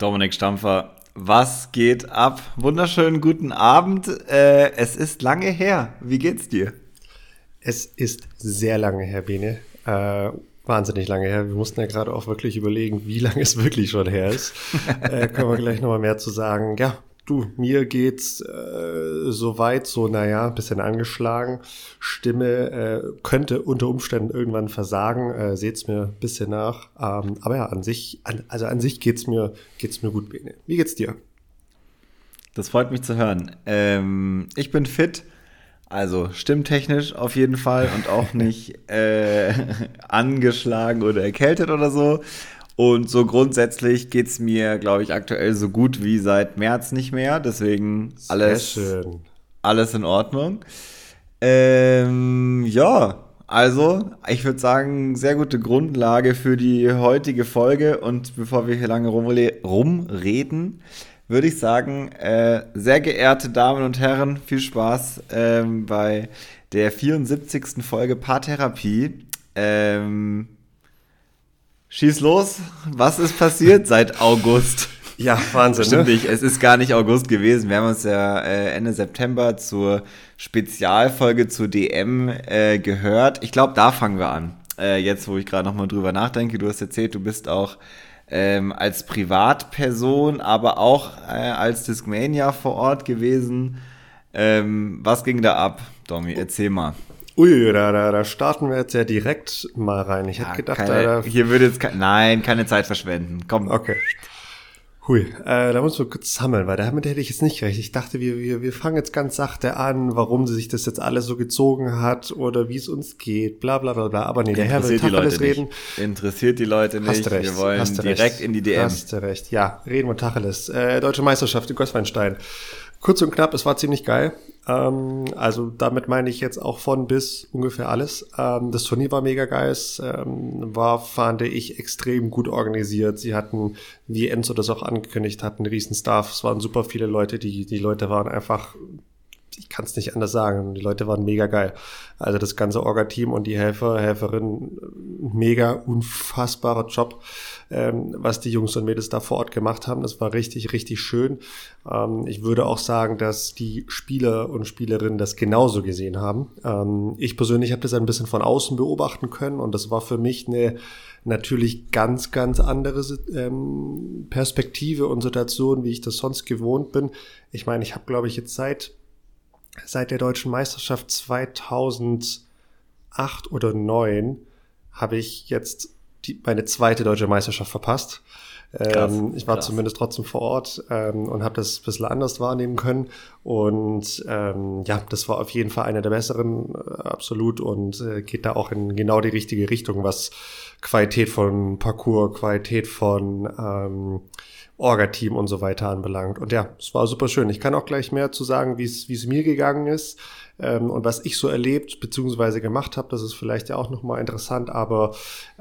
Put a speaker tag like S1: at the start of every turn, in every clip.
S1: Dominik Stampfer, was geht ab? Wunderschönen guten Abend. Äh, es ist lange her. Wie geht's dir?
S2: Es ist sehr lange her, Bene. Äh, wahnsinnig lange her. Wir mussten ja gerade auch wirklich überlegen, wie lange es wirklich schon her ist. äh, können wir gleich nochmal mehr zu sagen. Ja, Du, mir geht's äh, soweit so, naja, bisschen angeschlagen. Stimme äh, könnte unter Umständen irgendwann versagen. Äh, Seht's mir ein bisschen nach. Ähm, aber ja, an sich, an, also an sich geht's mir, geht's mir gut, Bene. Wie geht's dir?
S1: Das freut mich zu hören. Ähm, ich bin fit. Also stimmtechnisch auf jeden Fall und auch nicht äh, angeschlagen oder erkältet oder so. Und so grundsätzlich geht es mir, glaube ich, aktuell so gut wie seit März nicht mehr. Deswegen alles, alles in Ordnung. Ähm, ja, also ich würde sagen, sehr gute Grundlage für die heutige Folge. Und bevor wir hier lange rumreden, würde ich sagen, äh, sehr geehrte Damen und Herren, viel Spaß ähm, bei der 74. Folge Paartherapie. Ähm, Schieß los. Was ist passiert seit August?
S2: Ja, Wahnsinn.
S1: Stimmt ne? nicht. Es ist gar nicht August gewesen. Wir haben uns ja äh, Ende September zur Spezialfolge zur DM äh, gehört. Ich glaube, da fangen wir an. Äh, jetzt, wo ich gerade nochmal drüber nachdenke. Du hast erzählt, du bist auch ähm, als Privatperson, aber auch äh, als Discmania vor Ort gewesen. Ähm, was ging da ab, Domi? Erzähl mal.
S2: Ui, da, da, da starten wir jetzt ja direkt mal rein. Ich ja, hätte gedacht,
S1: keine,
S2: da,
S1: hier würde jetzt ke nein, keine Zeit verschwenden. Komm.
S2: Okay. Hui, äh, da muss wir kurz sammeln, weil damit hätte ich jetzt nicht recht. Ich dachte, wir, wir, wir fangen jetzt ganz sachte an, warum sich das jetzt alles so gezogen hat oder wie es uns geht, bla bla bla bla. Aber nee, der Herr will Tacheles reden.
S1: Interessiert die Leute nicht. Hast du recht, wir wollen direkt recht. in die DM.
S2: Hast du recht, ja. Reden wir Tacheles. Äh, Deutsche Meisterschaft in Gossweinstein. Kurz und knapp, es war ziemlich geil. Ähm, also damit meine ich jetzt auch von bis ungefähr alles. Ähm, das Turnier war mega geil. Es ähm, war, fand ich, extrem gut organisiert. Sie hatten, wie Enzo das auch angekündigt hat, einen riesen Staff. Es waren super viele Leute. Die, die Leute waren einfach ich kann es nicht anders sagen. Die Leute waren mega geil. Also das ganze Orga-Team und die Helfer, Helferinnen, mega unfassbarer Job, ähm, was die Jungs und Mädels da vor Ort gemacht haben. Das war richtig, richtig schön. Ähm, ich würde auch sagen, dass die Spieler und Spielerinnen das genauso gesehen haben. Ähm, ich persönlich habe das ein bisschen von außen beobachten können und das war für mich eine natürlich ganz, ganz andere ähm, Perspektive und Situation, wie ich das sonst gewohnt bin. Ich meine, ich habe, glaube ich, jetzt seit seit der deutschen Meisterschaft 2008 oder 2009 habe ich jetzt die, meine zweite deutsche Meisterschaft verpasst. Krass, ähm, ich war krass. zumindest trotzdem vor Ort ähm, und habe das ein bisschen anders wahrnehmen können. Und ähm, ja, das war auf jeden Fall einer der besseren, äh, absolut, und äh, geht da auch in genau die richtige Richtung, was Qualität von Parcours, Qualität von ähm, Orga-Team und so weiter anbelangt. Und ja, es war super schön. Ich kann auch gleich mehr zu sagen, wie es mir gegangen ist ähm, und was ich so erlebt bzw. gemacht habe. Das ist vielleicht ja auch nochmal interessant, aber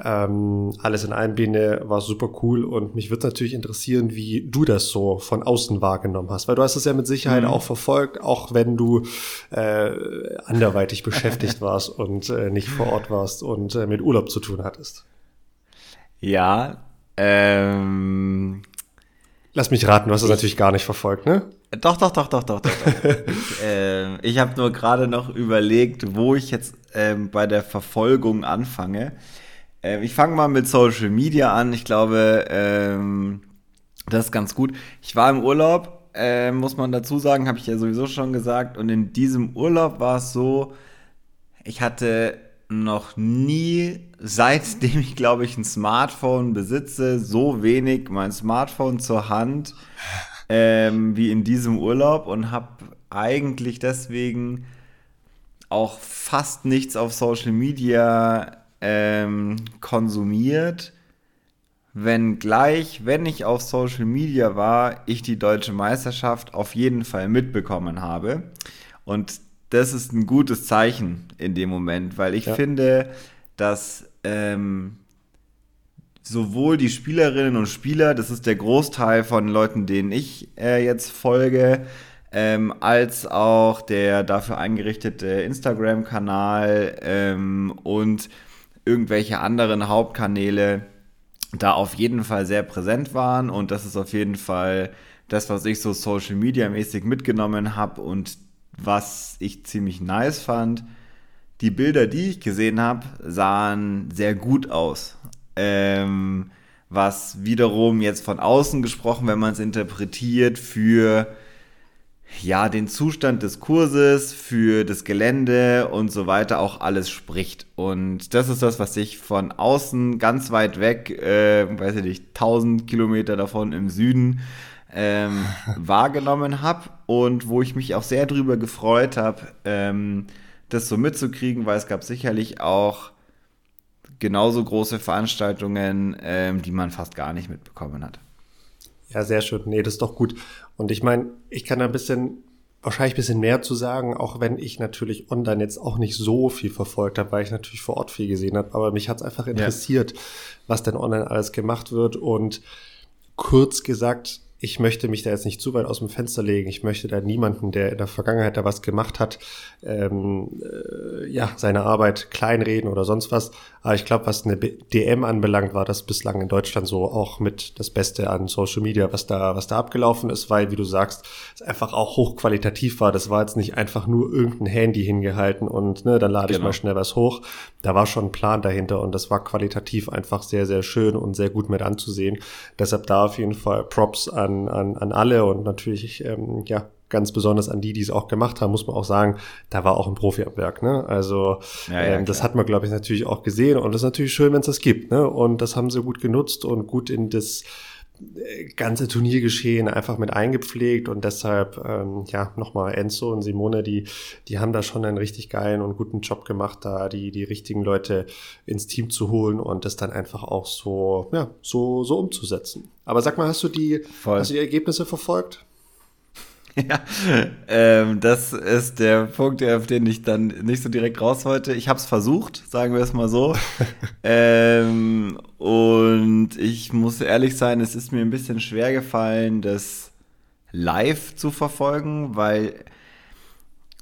S2: ähm, alles in einem Biene war super cool und mich würde natürlich interessieren, wie du das so von außen wahrgenommen hast, weil du hast es ja mit Sicherheit mhm. auch verfolgt, auch wenn du äh, anderweitig beschäftigt warst und äh, nicht vor Ort warst und äh, mit Urlaub zu tun hattest.
S1: Ja, ähm,
S2: Lass mich raten, du hast es natürlich gar nicht verfolgt, ne?
S1: Doch, doch, doch, doch, doch, doch. ich äh, ich habe nur gerade noch überlegt, wo ich jetzt ähm, bei der Verfolgung anfange. Ähm, ich fange mal mit Social Media an. Ich glaube, ähm, das ist ganz gut. Ich war im Urlaub, äh, muss man dazu sagen, habe ich ja sowieso schon gesagt. Und in diesem Urlaub war es so, ich hatte noch nie, seitdem ich glaube ich ein Smartphone besitze, so wenig mein Smartphone zur Hand ähm, wie in diesem Urlaub und habe eigentlich deswegen auch fast nichts auf Social Media ähm, konsumiert. Wenn gleich, wenn ich auf Social Media war, ich die deutsche Meisterschaft auf jeden Fall mitbekommen habe. Und das ist ein gutes Zeichen in dem Moment, weil ich ja. finde, dass ähm, sowohl die Spielerinnen und Spieler, das ist der Großteil von Leuten, denen ich äh, jetzt folge, ähm, als auch der dafür eingerichtete Instagram-Kanal ähm, und irgendwelche anderen Hauptkanäle da auf jeden Fall sehr präsent waren und das ist auf jeden Fall das, was ich so Social Media mäßig mitgenommen habe und was ich ziemlich nice fand. Die Bilder, die ich gesehen habe, sahen sehr gut aus. Ähm, was wiederum jetzt von außen gesprochen, wenn man es interpretiert, für ja, den Zustand des Kurses, für das Gelände und so weiter auch alles spricht. Und das ist das, was ich von außen ganz weit weg, äh, weiß ich nicht, 1000 Kilometer davon im Süden ähm, wahrgenommen habe und wo ich mich auch sehr drüber gefreut habe, ähm, das so mitzukriegen, weil es gab sicherlich auch genauso große Veranstaltungen, ähm, die man fast gar nicht mitbekommen hat.
S2: Ja, sehr schön. Nee, das ist doch gut. Und ich meine, ich kann da ein bisschen, wahrscheinlich ein bisschen mehr zu sagen, auch wenn ich natürlich online jetzt auch nicht so viel verfolgt habe, weil ich natürlich vor Ort viel gesehen habe. Aber mich hat es einfach interessiert, ja. was denn online alles gemacht wird. Und kurz gesagt, ich möchte mich da jetzt nicht zu weit aus dem Fenster legen. Ich möchte da niemanden, der in der Vergangenheit da was gemacht hat, ähm, äh, ja, seine Arbeit kleinreden oder sonst was. Aber ich glaube, was eine DM anbelangt, war das bislang in Deutschland so auch mit das Beste an Social Media, was da, was da abgelaufen ist, weil, wie du sagst, es einfach auch hochqualitativ war. Das war jetzt nicht einfach nur irgendein Handy hingehalten und ne, dann lade genau. ich mal schnell was hoch. Da war schon ein Plan dahinter und das war qualitativ einfach sehr, sehr schön und sehr gut mit anzusehen. Deshalb da auf jeden Fall Props an, an, an alle und natürlich, ähm, ja, ganz besonders an die, die es auch gemacht haben, muss man auch sagen, da war auch ein Profi am Werk. Ne? Also ja, ja, ähm, das hat man, glaube ich, natürlich auch gesehen und das ist natürlich schön, wenn es das gibt. Ne? Und das haben sie gut genutzt und gut in das ganze Turniergeschehen einfach mit eingepflegt und deshalb, ähm, ja, nochmal Enzo und Simone, die, die haben da schon einen richtig geilen und guten Job gemacht, da die, die richtigen Leute ins Team zu holen und das dann einfach auch so, ja, so, so umzusetzen. Aber sag mal, hast du die, Voll. hast du die Ergebnisse verfolgt?
S1: Ja, ähm, das ist der Punkt, auf den ich dann nicht so direkt raus wollte. Ich habe es versucht, sagen wir es mal so. ähm, und ich muss ehrlich sein, es ist mir ein bisschen schwer gefallen, das live zu verfolgen, weil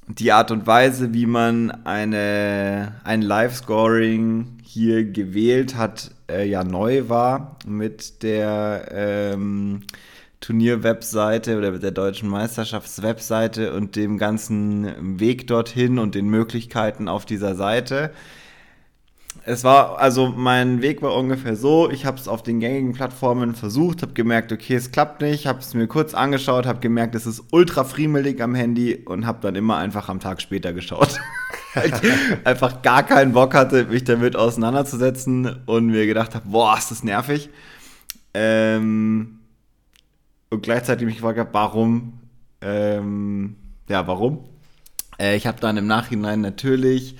S1: die Art und Weise, wie man eine, ein Live-Scoring hier gewählt hat, äh, ja neu war mit der ähm, Turnier-Webseite oder der deutschen Meisterschafts-Webseite und dem ganzen Weg dorthin und den Möglichkeiten auf dieser Seite. Es war, also mein Weg war ungefähr so, ich habe es auf den gängigen Plattformen versucht, habe gemerkt, okay, es klappt nicht, habe es mir kurz angeschaut, habe gemerkt, es ist ultra friemelig am Handy und habe dann immer einfach am Tag später geschaut. ich einfach gar keinen Bock hatte, mich damit auseinanderzusetzen und mir gedacht habe, boah, ist das nervig. Ähm, und gleichzeitig mich gefragt habe, warum, ähm, ja, warum? Äh, ich habe dann im Nachhinein natürlich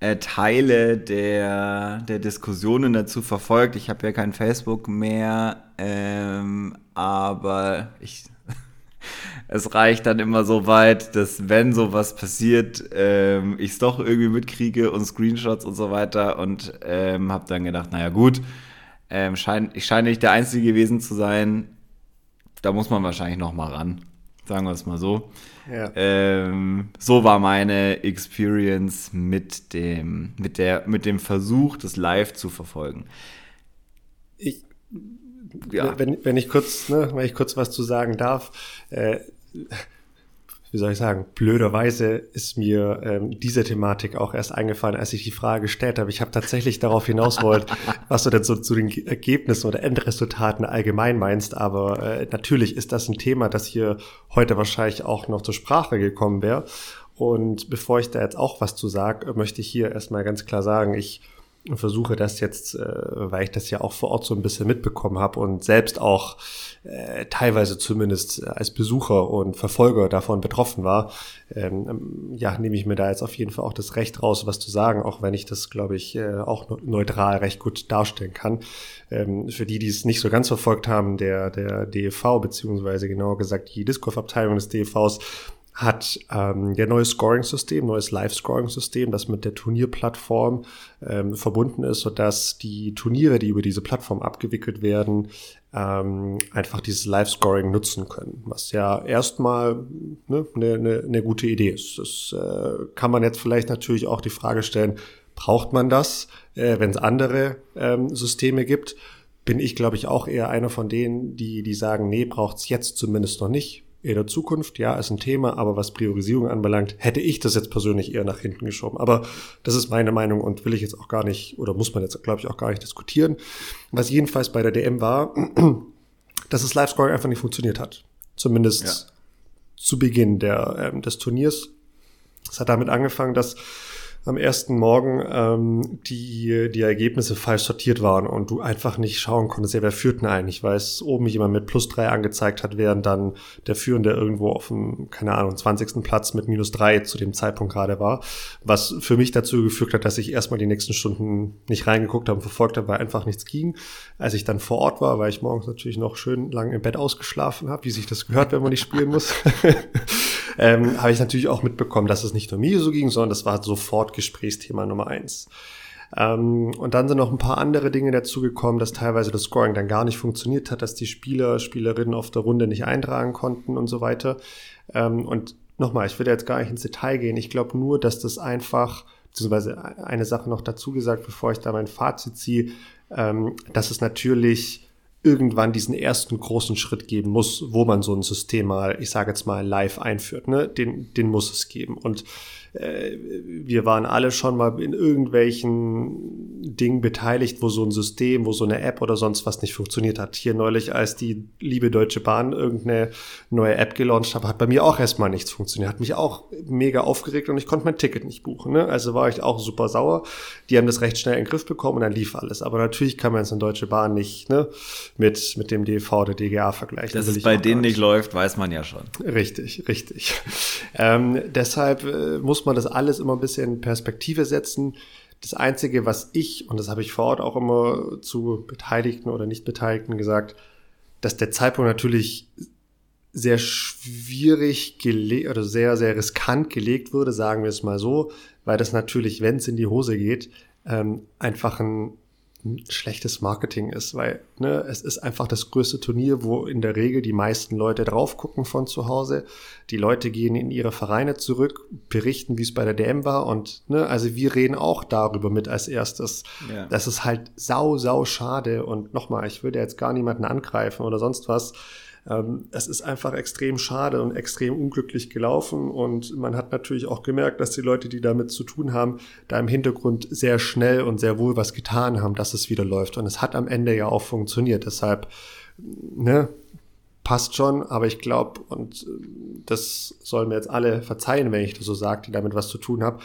S1: äh, Teile der, der Diskussionen dazu verfolgt. Ich habe ja kein Facebook mehr, ähm, aber ich, es reicht dann immer so weit, dass wenn sowas passiert, ähm, ich es doch irgendwie mitkriege und Screenshots und so weiter und ähm, habe dann gedacht, naja gut, ähm, schein, ich scheine nicht der Einzige gewesen zu sein, da muss man wahrscheinlich noch mal ran. Sagen wir es mal so. Ja. Ähm, so war meine Experience mit dem, mit, der, mit dem Versuch, das live zu verfolgen.
S2: Ich, ja. wenn, wenn ich kurz, ne, wenn ich kurz was zu sagen darf, äh, wie soll ich sagen, blöderweise ist mir ähm, diese Thematik auch erst eingefallen, als ich die Frage gestellt habe. Ich habe tatsächlich darauf hinaus wollt, was du denn so zu den Ergebnissen oder Endresultaten allgemein meinst. Aber äh, natürlich ist das ein Thema, das hier heute wahrscheinlich auch noch zur Sprache gekommen wäre. Und bevor ich da jetzt auch was zu sage, möchte ich hier erstmal ganz klar sagen, ich versuche das jetzt, äh, weil ich das ja auch vor Ort so ein bisschen mitbekommen habe und selbst auch äh, teilweise zumindest als Besucher und Verfolger davon betroffen war, ähm, ja, nehme ich mir da jetzt auf jeden Fall auch das Recht raus, was zu sagen, auch wenn ich das, glaube ich, äh, auch neutral recht gut darstellen kann. Ähm, für die, die es nicht so ganz verfolgt haben, der, der DEV, beziehungsweise genauer gesagt die Disc-Golf-Abteilung des DEVs, hat ähm, der neue Scoring-System, neues Live-Scoring-System, das mit der Turnierplattform ähm, verbunden ist, sodass die Turniere, die über diese Plattform abgewickelt werden, ähm, einfach dieses Live-Scoring nutzen können, was ja erstmal eine ne, ne, ne gute Idee ist. Das äh, kann man jetzt vielleicht natürlich auch die Frage stellen, braucht man das, äh, wenn es andere ähm, Systeme gibt? bin ich, glaube ich, auch eher einer von denen, die, die sagen, nee, braucht's jetzt zumindest noch nicht. In der Zukunft, ja, ist ein Thema, aber was Priorisierung anbelangt, hätte ich das jetzt persönlich eher nach hinten geschoben. Aber das ist meine Meinung und will ich jetzt auch gar nicht, oder muss man jetzt, glaube ich, auch gar nicht diskutieren. Was jedenfalls bei der DM war, dass das Live-Scoring einfach nicht funktioniert hat. Zumindest ja. zu Beginn der, ähm, des Turniers. Es hat damit angefangen, dass am ersten Morgen ähm, die, die Ergebnisse falsch sortiert waren und du einfach nicht schauen konntest, ja, wer führt denn eigentlich, weil es oben jemand mit plus drei angezeigt hat, während dann der Führende irgendwo auf dem, keine Ahnung, 20. Platz mit minus drei zu dem Zeitpunkt gerade war, was für mich dazu geführt hat, dass ich erstmal die nächsten Stunden nicht reingeguckt habe und verfolgt habe, weil einfach nichts ging. Als ich dann vor Ort war, weil ich morgens natürlich noch schön lang im Bett ausgeschlafen habe, wie sich das gehört, wenn man nicht spielen muss. ähm, habe ich natürlich auch mitbekommen, dass es nicht nur mir so ging, sondern das war sofort Gesprächsthema Nummer eins. Ähm, und dann sind noch ein paar andere Dinge dazugekommen, dass teilweise das Scoring dann gar nicht funktioniert hat, dass die Spieler, Spielerinnen auf der Runde nicht eintragen konnten und so weiter. Ähm, und nochmal, ich will jetzt gar nicht ins Detail gehen. Ich glaube nur, dass das einfach, beziehungsweise eine Sache noch dazu gesagt, bevor ich da mein Fazit ziehe, ähm, dass es natürlich irgendwann diesen ersten großen Schritt geben muss, wo man so ein System mal, ich sage jetzt mal, live einführt. Ne? Den, den muss es geben. Und äh, wir waren alle schon mal in irgendwelchen Dingen beteiligt, wo so ein System, wo so eine App oder sonst was nicht funktioniert hat. Hier neulich, als die liebe Deutsche Bahn irgendeine neue App gelauncht hat, hat bei mir auch erstmal nichts funktioniert. Hat mich auch mega aufgeregt und ich konnte mein Ticket nicht buchen. Ne? Also war ich auch super sauer. Die haben das recht schnell in den Griff bekommen und dann lief alles. Aber natürlich kann man jetzt eine Deutsche Bahn nicht ne, mit, mit dem DV oder DGA vergleichen.
S1: Dass es bei denen nicht läuft, weiß man ja schon.
S2: Richtig, richtig. Ähm, deshalb äh, muss muss man das alles immer ein bisschen in Perspektive setzen. Das Einzige, was ich, und das habe ich vor Ort auch immer zu Beteiligten oder Nicht-Beteiligten gesagt, dass der Zeitpunkt natürlich sehr schwierig gelegt oder sehr, sehr riskant gelegt wurde, sagen wir es mal so, weil das natürlich, wenn es in die Hose geht, ähm, einfach ein schlechtes Marketing ist, weil ne, es ist einfach das größte Turnier, wo in der Regel die meisten Leute drauf gucken von zu Hause. Die Leute gehen in ihre Vereine zurück, berichten, wie es bei der DM war und ne, also wir reden auch darüber mit als erstes. Ja. Das ist halt sau, sau schade und nochmal, ich würde jetzt gar niemanden angreifen oder sonst was. Ähm, es ist einfach extrem schade und extrem unglücklich gelaufen und man hat natürlich auch gemerkt, dass die Leute, die damit zu tun haben, da im Hintergrund sehr schnell und sehr wohl was getan haben, dass es wieder läuft. Und es hat am Ende ja auch funktioniert. Deshalb, ne, passt schon, aber ich glaube, und äh, das sollen mir jetzt alle verzeihen, wenn ich das so sage, die damit was zu tun haben.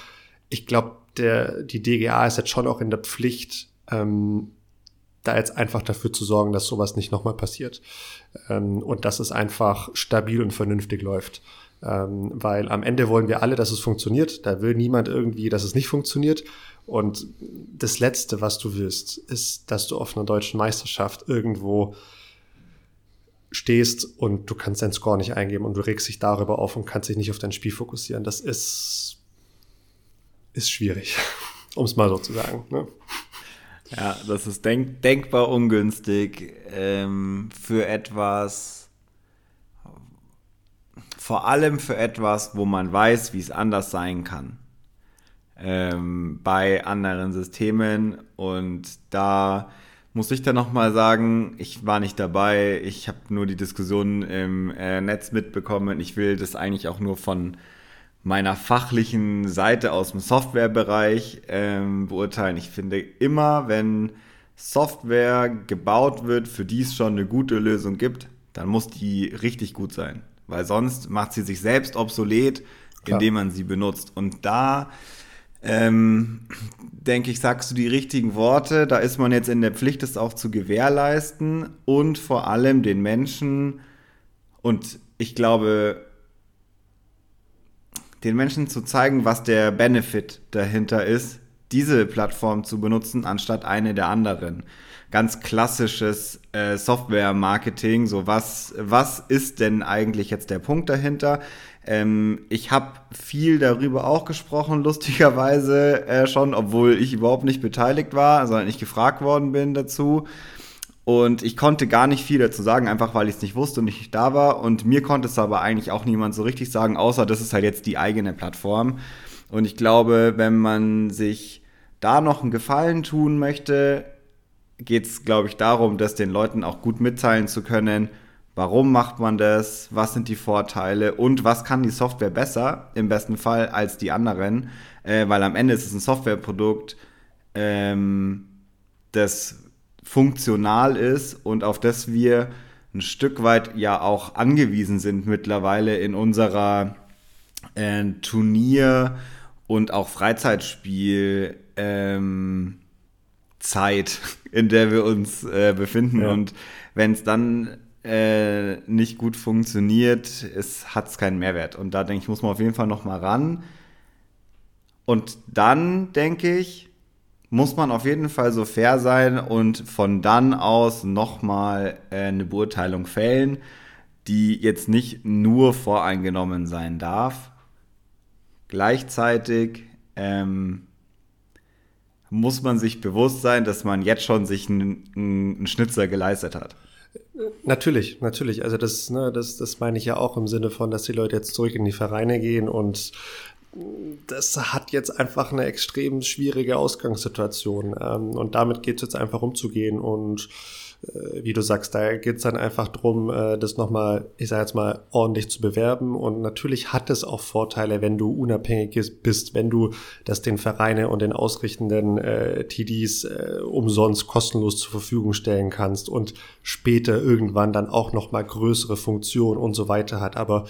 S2: Ich glaube, der, die DGA ist jetzt schon auch in der Pflicht, ähm, da jetzt einfach dafür zu sorgen, dass sowas nicht nochmal passiert ähm, und dass es einfach stabil und vernünftig läuft. Ähm, weil am Ende wollen wir alle, dass es funktioniert. Da will niemand irgendwie, dass es nicht funktioniert. Und das Letzte, was du willst, ist, dass du auf einer deutschen Meisterschaft irgendwo stehst und du kannst deinen Score nicht eingeben und du regst dich darüber auf und kannst dich nicht auf dein Spiel fokussieren. Das ist, ist schwierig, um es mal so zu sagen. Ne?
S1: Ja, das ist denk denkbar ungünstig ähm, für etwas, vor allem für etwas, wo man weiß, wie es anders sein kann. Ähm, bei anderen Systemen und da muss ich dann nochmal sagen, ich war nicht dabei, ich habe nur die Diskussion im äh, Netz mitbekommen. Ich will das eigentlich auch nur von meiner fachlichen Seite aus dem Softwarebereich ähm, beurteilen. Ich finde immer, wenn Software gebaut wird, für die es schon eine gute Lösung gibt, dann muss die richtig gut sein. Weil sonst macht sie sich selbst obsolet, Klar. indem man sie benutzt. Und da ähm, denke ich, sagst du die richtigen Worte. Da ist man jetzt in der Pflicht, es auch zu gewährleisten und vor allem den Menschen. Und ich glaube, den Menschen zu zeigen, was der Benefit dahinter ist, diese Plattform zu benutzen, anstatt eine der anderen. Ganz klassisches äh, Software-Marketing. So, was, was ist denn eigentlich jetzt der Punkt dahinter? Ähm, ich habe viel darüber auch gesprochen, lustigerweise äh, schon, obwohl ich überhaupt nicht beteiligt war, sondern ich gefragt worden bin dazu. Und ich konnte gar nicht viel dazu sagen, einfach weil ich es nicht wusste und nicht da war. Und mir konnte es aber eigentlich auch niemand so richtig sagen, außer das ist halt jetzt die eigene Plattform. Und ich glaube, wenn man sich da noch einen Gefallen tun möchte, geht es, glaube ich, darum, das den Leuten auch gut mitteilen zu können, warum macht man das, was sind die Vorteile und was kann die Software besser, im besten Fall, als die anderen, äh, weil am Ende ist es ein Softwareprodukt, ähm, das funktional ist und auf das wir ein Stück weit ja auch angewiesen sind mittlerweile in unserer äh, Turnier- und auch Freizeitspiel ähm, Zeit, in der wir uns äh, befinden. Ja. Und wenn es dann äh, nicht gut funktioniert, hat es keinen Mehrwert. Und da denke ich, muss man auf jeden Fall noch mal ran. Und dann denke ich, muss man auf jeden Fall so fair sein und von dann aus nochmal äh, eine Beurteilung fällen, die jetzt nicht nur voreingenommen sein darf. Gleichzeitig ähm, muss man sich bewusst sein, dass man jetzt schon sich einen, einen Schnitzer geleistet hat.
S2: Natürlich, natürlich. Also das, ne, das, das meine ich ja auch im Sinne von, dass die Leute jetzt zurück in die Vereine gehen und das hat jetzt einfach eine extrem schwierige Ausgangssituation. Ähm, und damit geht es jetzt einfach umzugehen und äh, wie du sagst, da geht es dann einfach drum, äh, das nochmal, ich sage jetzt mal, ordentlich zu bewerben. Und natürlich hat es auch Vorteile, wenn du unabhängig bist, wenn du das den Vereine und den ausrichtenden äh, TDs äh, umsonst kostenlos zur Verfügung stellen kannst und später irgendwann dann auch nochmal größere Funktionen und so weiter hat. Aber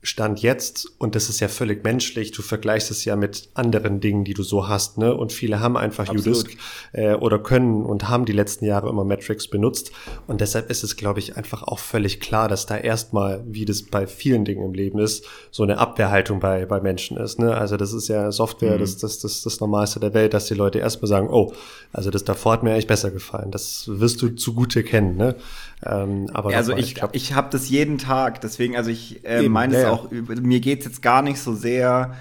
S2: Stand jetzt, und das ist ja völlig menschlich, du vergleichst es ja mit anderen Dingen, die du so hast, ne? Und viele haben einfach Udisk äh, oder können und haben die letzten Jahre immer Metrics benutzt. Und deshalb ist es, glaube ich, einfach auch völlig klar, dass da erstmal, wie das bei vielen Dingen im Leben ist, so eine Abwehrhaltung bei, bei Menschen ist. Ne? Also das ist ja Software, mhm. das, das, das, das Normalste der Welt, dass die Leute erstmal sagen, oh, also das davor hat mir eigentlich besser gefallen. Das wirst du zugute kennen, ne?
S1: Ähm, aber also ich, ich, ich habe das jeden Tag, deswegen, also ich äh, meine es ja, auch, mir geht es jetzt gar nicht so sehr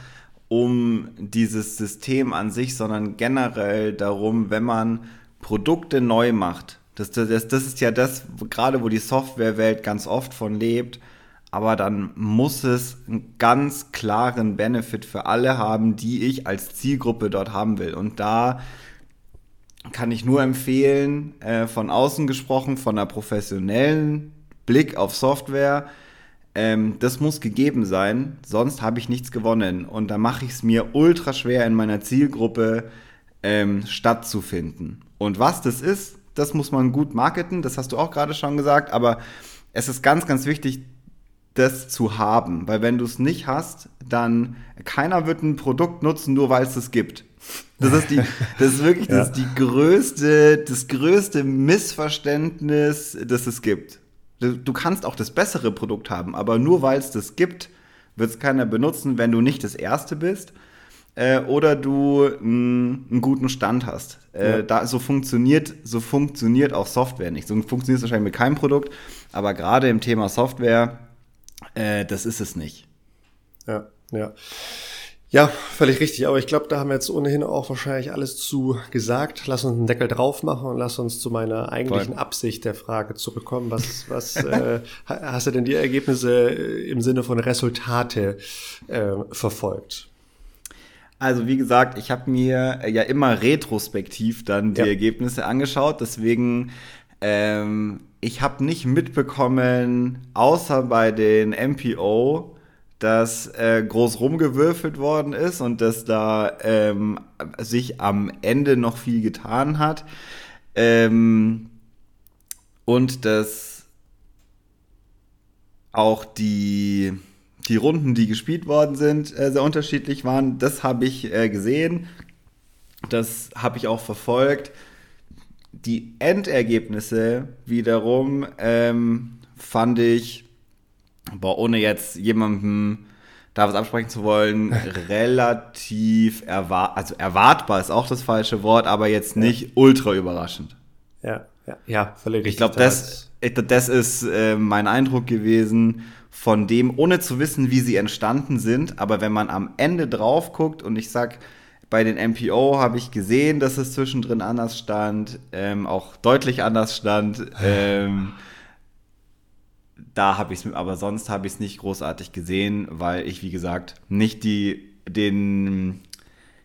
S1: um dieses System an sich, sondern generell darum, wenn man Produkte neu macht. Das, das, das ist ja das, gerade wo die Softwarewelt ganz oft von lebt, aber dann muss es einen ganz klaren Benefit für alle haben, die ich als Zielgruppe dort haben will. Und da kann ich nur empfehlen, äh, von außen gesprochen, von einer professionellen Blick auf Software. Ähm, das muss gegeben sein, sonst habe ich nichts gewonnen. Und da mache ich es mir ultra schwer, in meiner Zielgruppe ähm, stattzufinden. Und was das ist, das muss man gut marketen, das hast du auch gerade schon gesagt, aber es ist ganz, ganz wichtig, das zu haben, weil wenn du es nicht hast, dann keiner wird ein Produkt nutzen, nur weil es es gibt. Das ist die, das ist wirklich ja. das ist die größte, das größte Missverständnis, das es gibt. Du, kannst auch das bessere Produkt haben, aber nur weil es das gibt, wird es keiner benutzen, wenn du nicht das Erste bist äh, oder du einen guten Stand hast. Äh, ja. da, so, funktioniert, so funktioniert auch Software nicht. So funktioniert es wahrscheinlich mit keinem Produkt, aber gerade im Thema Software, äh, das ist es nicht.
S2: Ja, ja. Ja, völlig richtig. Aber ich glaube, da haben wir jetzt ohnehin auch wahrscheinlich alles zu gesagt. Lass uns einen Deckel drauf machen und lass uns zu meiner eigentlichen Voll. Absicht der Frage zurückkommen. Was, was äh, hast du denn die Ergebnisse äh, im Sinne von Resultate äh, verfolgt?
S1: Also wie gesagt, ich habe mir ja immer retrospektiv dann die ja. Ergebnisse angeschaut. Deswegen ähm, ich habe nicht mitbekommen, außer bei den MPO, dass äh, groß rumgewürfelt worden ist und dass da ähm, sich am Ende noch viel getan hat. Ähm, und dass auch die, die Runden, die gespielt worden sind, äh, sehr unterschiedlich waren. Das habe ich äh, gesehen. Das habe ich auch verfolgt. Die Endergebnisse wiederum ähm, fand ich boah, ohne jetzt jemandem da was absprechen zu wollen, relativ erwart also erwartbar ist auch das falsche Wort, aber jetzt nicht ja. ultra überraschend.
S2: Ja, ja, ja völlig
S1: richtig. Ich glaube, das, das ist äh, mein Eindruck gewesen von dem, ohne zu wissen, wie sie entstanden sind, aber wenn man am Ende drauf guckt und ich sag, bei den MPO habe ich gesehen, dass es zwischendrin anders stand, ähm, auch deutlich anders stand. Ähm, da habe ich es, aber sonst habe ich es nicht großartig gesehen, weil ich, wie gesagt, nicht die, den,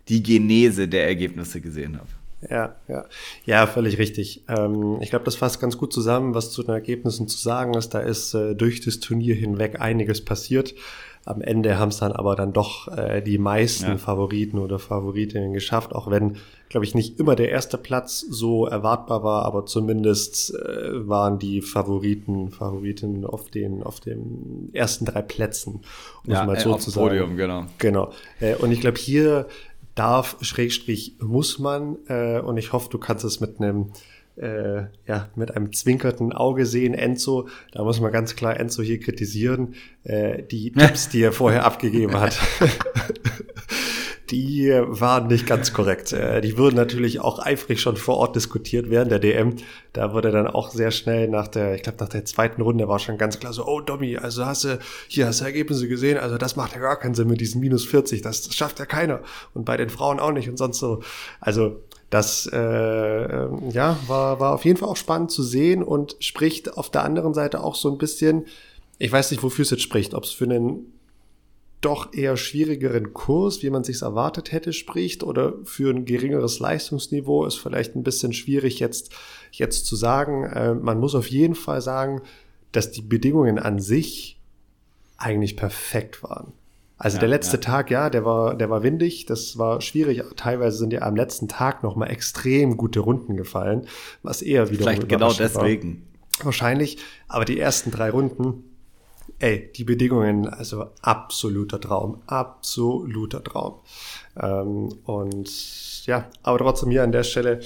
S1: die Genese der Ergebnisse gesehen habe.
S2: Ja, ja. Ja, völlig richtig. Ähm, ich glaube, das fasst ganz gut zusammen, was zu den Ergebnissen zu sagen ist. Da ist äh, durch das Turnier hinweg einiges passiert. Am Ende haben es dann aber dann doch äh, die meisten ja. Favoriten oder Favoritinnen geschafft, auch wenn, glaube ich, nicht immer der erste Platz so erwartbar war, aber zumindest äh, waren die Favoriten, Favoritinnen auf den, auf den ersten drei Plätzen,
S1: um ja, mal so äh, zu sagen. Podium, genau.
S2: Genau. Äh, und ich glaube, hier darf, Schrägstrich, muss man, äh, und ich hoffe, du kannst es mit einem äh, ja, mit einem zwinkerten Auge sehen, Enzo, da muss man ganz klar Enzo hier kritisieren, äh, die Tipps, die er vorher abgegeben hat. die waren nicht ganz korrekt. Äh, die wurden natürlich auch eifrig schon vor Ort diskutiert während der DM. Da wurde dann auch sehr schnell nach der, ich glaube nach der zweiten Runde war schon ganz klar so, oh Domi, also hast du, hier hast du Ergebnisse gesehen, also das macht ja gar keinen Sinn mit diesen minus 40, das, das schafft ja keiner. Und bei den Frauen auch nicht und sonst so. Also das äh, ähm, ja, war, war auf jeden Fall auch spannend zu sehen und spricht auf der anderen Seite auch so ein bisschen, ich weiß nicht, wofür es jetzt spricht, ob es für einen doch eher schwierigeren Kurs, wie man sich erwartet hätte, spricht oder für ein geringeres Leistungsniveau ist vielleicht ein bisschen schwierig jetzt, jetzt zu sagen. Äh, man muss auf jeden Fall sagen, dass die Bedingungen an sich eigentlich perfekt waren. Also ja, der letzte ja. Tag, ja, der war, der war windig, das war schwierig. Teilweise sind ja am letzten Tag noch mal extrem gute Runden gefallen, was eher wieder
S1: Vielleicht genau deswegen.
S2: War. Wahrscheinlich, aber die ersten drei Runden, ey, die Bedingungen, also absoluter Traum, absoluter Traum. Ähm, und ja, aber trotzdem hier an der Stelle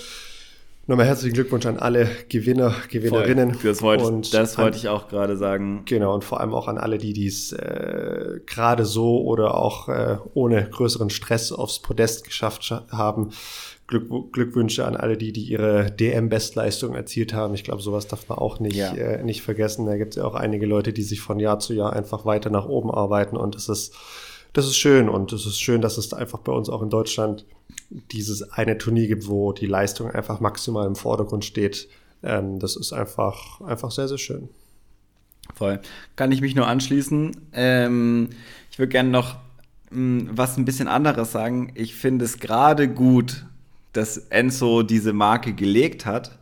S2: Nochmal herzlichen Glückwunsch an alle Gewinner, Gewinnerinnen.
S1: Voll. Das wollte, und das wollte ich auch gerade sagen.
S2: Genau, und vor allem auch an alle, die dies äh, gerade so oder auch äh, ohne größeren Stress aufs Podest geschafft haben. Glück, Glückwünsche an alle, die, die ihre DM-Bestleistung erzielt haben. Ich glaube, sowas darf man auch nicht, ja. äh, nicht vergessen. Da gibt es ja auch einige Leute, die sich von Jahr zu Jahr einfach weiter nach oben arbeiten und das ist, das ist schön und es ist schön, dass es einfach bei uns auch in Deutschland dieses eine Turnier gibt, wo die Leistung einfach maximal im Vordergrund steht. Ähm, das ist einfach, einfach sehr, sehr schön.
S1: Voll. Kann ich mich nur anschließen. Ähm, ich würde gerne noch mh, hm, was ein bisschen anderes sagen. Ich finde es gerade gut, dass Enzo diese Marke gelegt hat,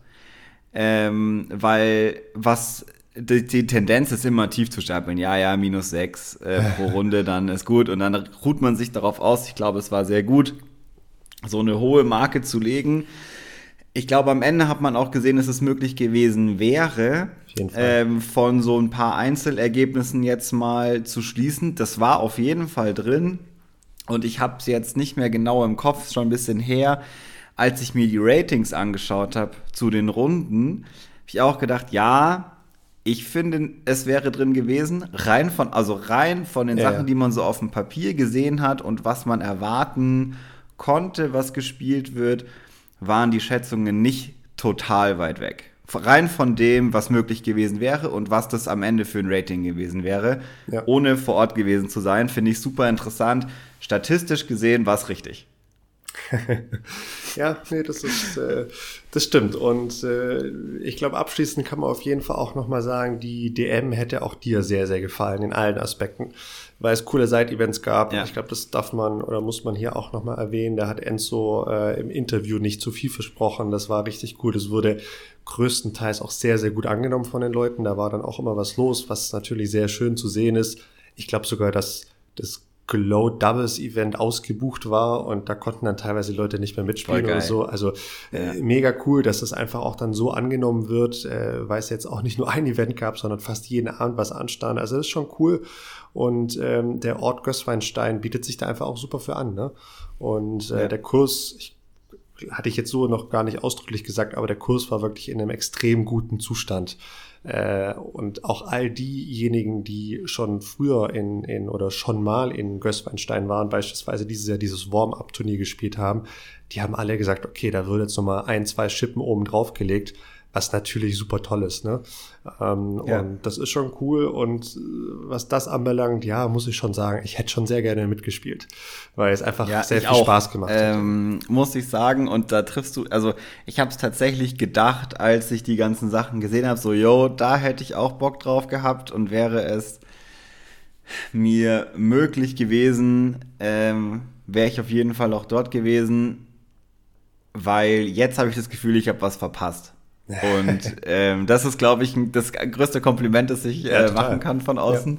S1: ähm, weil was die, die, Tendenz ist immer tief zu stapeln. Ja, ja, minus sechs äh, pro Runde, dann ist gut. Und dann ruht man sich darauf aus. Ich glaube, es war sehr gut so eine hohe Marke zu legen. Ich glaube, am Ende hat man auch gesehen, dass es möglich gewesen wäre, ähm, von so ein paar Einzelergebnissen jetzt mal zu schließen. Das war auf jeden Fall drin. Und ich habe es jetzt nicht mehr genau im Kopf, schon ein bisschen her, als ich mir die Ratings angeschaut habe zu den Runden, habe ich auch gedacht, ja, ich finde, es wäre drin gewesen, rein von, also rein von den ja, Sachen, die man so auf dem Papier gesehen hat und was man erwarten konnte, was gespielt wird, waren die Schätzungen nicht total weit weg. Rein von dem, was möglich gewesen wäre und was das am Ende für ein Rating gewesen wäre, ja. ohne vor Ort gewesen zu sein, finde ich super interessant. Statistisch gesehen war es richtig.
S2: ja, nee, das ist, äh, das stimmt. Und äh, ich glaube, abschließend kann man auf jeden Fall auch nochmal sagen, die DM hätte auch dir sehr, sehr gefallen in allen Aspekten weil es coole Side-Events gab. Ja. Ich glaube, das darf man oder muss man hier auch nochmal erwähnen. Da hat Enzo äh, im Interview nicht zu viel versprochen. Das war richtig cool. Das wurde größtenteils auch sehr, sehr gut angenommen von den Leuten. Da war dann auch immer was los, was natürlich sehr schön zu sehen ist. Ich glaube sogar, dass das Glow Doubles Event ausgebucht war und da konnten dann teilweise Leute nicht mehr mitspielen oder so. Also äh, mega cool, dass das einfach auch dann so angenommen wird, äh, weil es jetzt auch nicht nur ein Event gab, sondern fast jeden Abend was anstand. Also das ist schon cool und ähm, der Ort Gößweinstein bietet sich da einfach auch super für an. Ne? Und äh, ja. der Kurs, ich, hatte ich jetzt so noch gar nicht ausdrücklich gesagt, aber der Kurs war wirklich in einem extrem guten Zustand. Äh, und auch all diejenigen, die schon früher in, in oder schon mal in Gößweinstein waren, beispielsweise dieses Jahr dieses Warm-Up-Turnier gespielt haben, die haben alle gesagt, okay, da wird jetzt nochmal ein, zwei Schippen oben drauf gelegt was natürlich super toll ist. Ne? Ähm, ja. Und das ist schon cool. Und äh, was das anbelangt, ja, muss ich schon sagen, ich hätte schon sehr gerne mitgespielt, weil es einfach ja, sehr viel auch. Spaß gemacht hat.
S1: Ähm, muss ich sagen. Und da triffst du, also ich habe es tatsächlich gedacht, als ich die ganzen Sachen gesehen habe, so, yo, da hätte ich auch Bock drauf gehabt und wäre es mir möglich gewesen, ähm, wäre ich auf jeden Fall auch dort gewesen weil jetzt habe ich das Gefühl, ich habe was verpasst. Und ähm, das ist, glaube ich, das größte Kompliment, das ich äh, ja, machen kann von außen.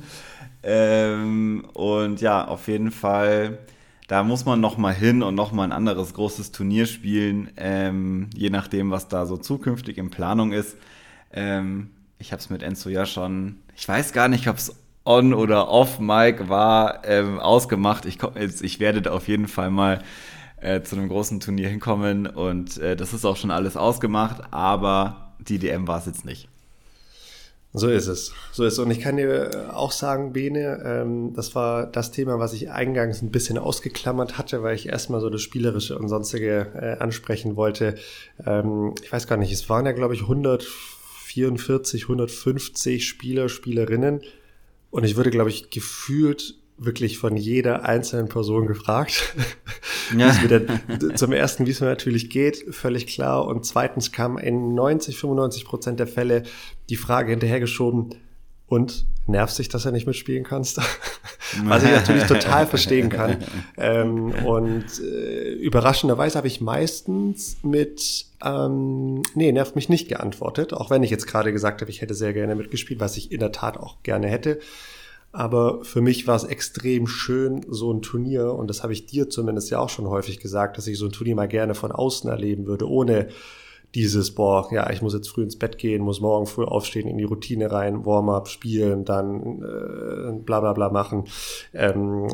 S1: Ja. Ähm, und ja, auf jeden Fall, da muss man noch mal hin und noch mal ein anderes großes Turnier spielen, ähm, je nachdem, was da so zukünftig in Planung ist. Ähm, ich habe es mit Enzo ja schon, ich weiß gar nicht, ob es on oder off Mike war, ähm, ausgemacht. Ich, komm, jetzt, ich werde da auf jeden Fall mal äh, zu einem großen Turnier hinkommen und äh, das ist auch schon alles ausgemacht, aber die DM war es jetzt nicht.
S2: So ist es. So ist es. Und ich kann dir auch sagen, Bene, ähm, das war das Thema, was ich eingangs ein bisschen ausgeklammert hatte, weil ich erstmal so das Spielerische und sonstige äh, ansprechen wollte. Ähm, ich weiß gar nicht, es waren ja, glaube ich, 144, 150 Spieler, Spielerinnen. Und ich würde, glaube ich, gefühlt wirklich von jeder einzelnen Person gefragt. Ja. denn, zum ersten, wie es mir natürlich geht, völlig klar. Und zweitens kam in 90, 95 Prozent der Fälle die Frage hinterhergeschoben, und nervst dich, dass er nicht mitspielen kannst? Was ich natürlich total verstehen kann. Ähm, und äh, überraschenderweise habe ich meistens mit ähm, nee, nervt mich nicht geantwortet, auch wenn ich jetzt gerade gesagt habe, ich hätte sehr gerne mitgespielt, was ich in der Tat auch gerne hätte. Aber für mich war es extrem schön, so ein Turnier, und das habe ich dir zumindest ja auch schon häufig gesagt, dass ich so ein Turnier mal gerne von außen erleben würde, ohne dieses, boah, ja, ich muss jetzt früh ins Bett gehen, muss morgen früh aufstehen, in die Routine rein, Warm-up, spielen, dann äh, bla bla bla machen. Ähm,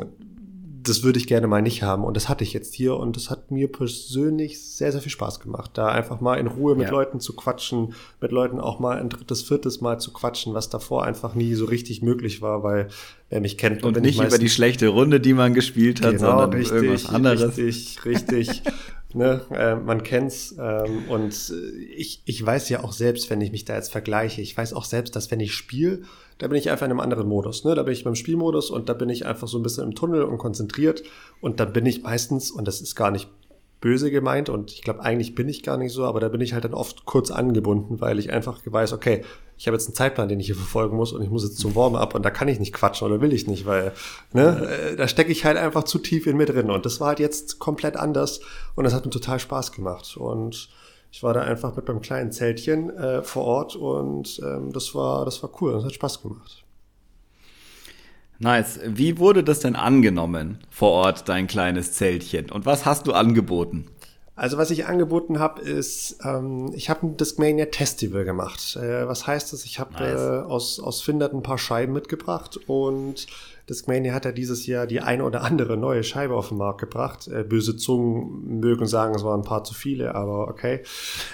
S2: das würde ich gerne mal nicht haben. Und das hatte ich jetzt hier und das hat mir persönlich sehr, sehr viel Spaß gemacht, da einfach mal in Ruhe mit ja. Leuten zu quatschen, mit Leuten auch mal ein drittes, viertes Mal zu quatschen, was davor einfach nie so richtig möglich war, weil wer mich kennt.
S1: Und nicht über die schlechte Runde, die man gespielt hat, genau, sondern richtig, irgendwas anderes.
S2: Richtig, richtig. Ne, äh, man kennt's ähm, und äh, ich, ich weiß ja auch selbst, wenn ich mich da jetzt vergleiche, ich weiß auch selbst, dass wenn ich spiele, da bin ich einfach in einem anderen Modus. Ne? Da bin ich beim Spielmodus und da bin ich einfach so ein bisschen im Tunnel und konzentriert und da bin ich meistens, und das ist gar nicht böse gemeint und ich glaube, eigentlich bin ich gar nicht so, aber da bin ich halt dann oft kurz angebunden, weil ich einfach weiß, okay, ich habe jetzt einen Zeitplan, den ich hier verfolgen muss und ich muss jetzt zum Warm-up und da kann ich nicht quatschen oder will ich nicht, weil ne, äh, da stecke ich halt einfach zu tief in mir drin und das war halt jetzt komplett anders und das hat mir total Spaß gemacht und ich war da einfach mit meinem kleinen Zeltchen äh, vor Ort und ähm, das war das war cool, das hat Spaß gemacht.
S1: Nice. Wie wurde das denn angenommen vor Ort, dein kleines Zeltchen? Und was hast du angeboten?
S2: Also was ich angeboten habe, ist, ähm, ich habe ein Discmania Festival gemacht. Äh, was heißt das? Ich habe nice. äh, aus, aus Findert ein paar Scheiben mitgebracht und Discmania hat ja dieses Jahr die eine oder andere neue Scheibe auf den Markt gebracht. Äh, böse Zungen mögen sagen, es waren ein paar zu viele, aber okay.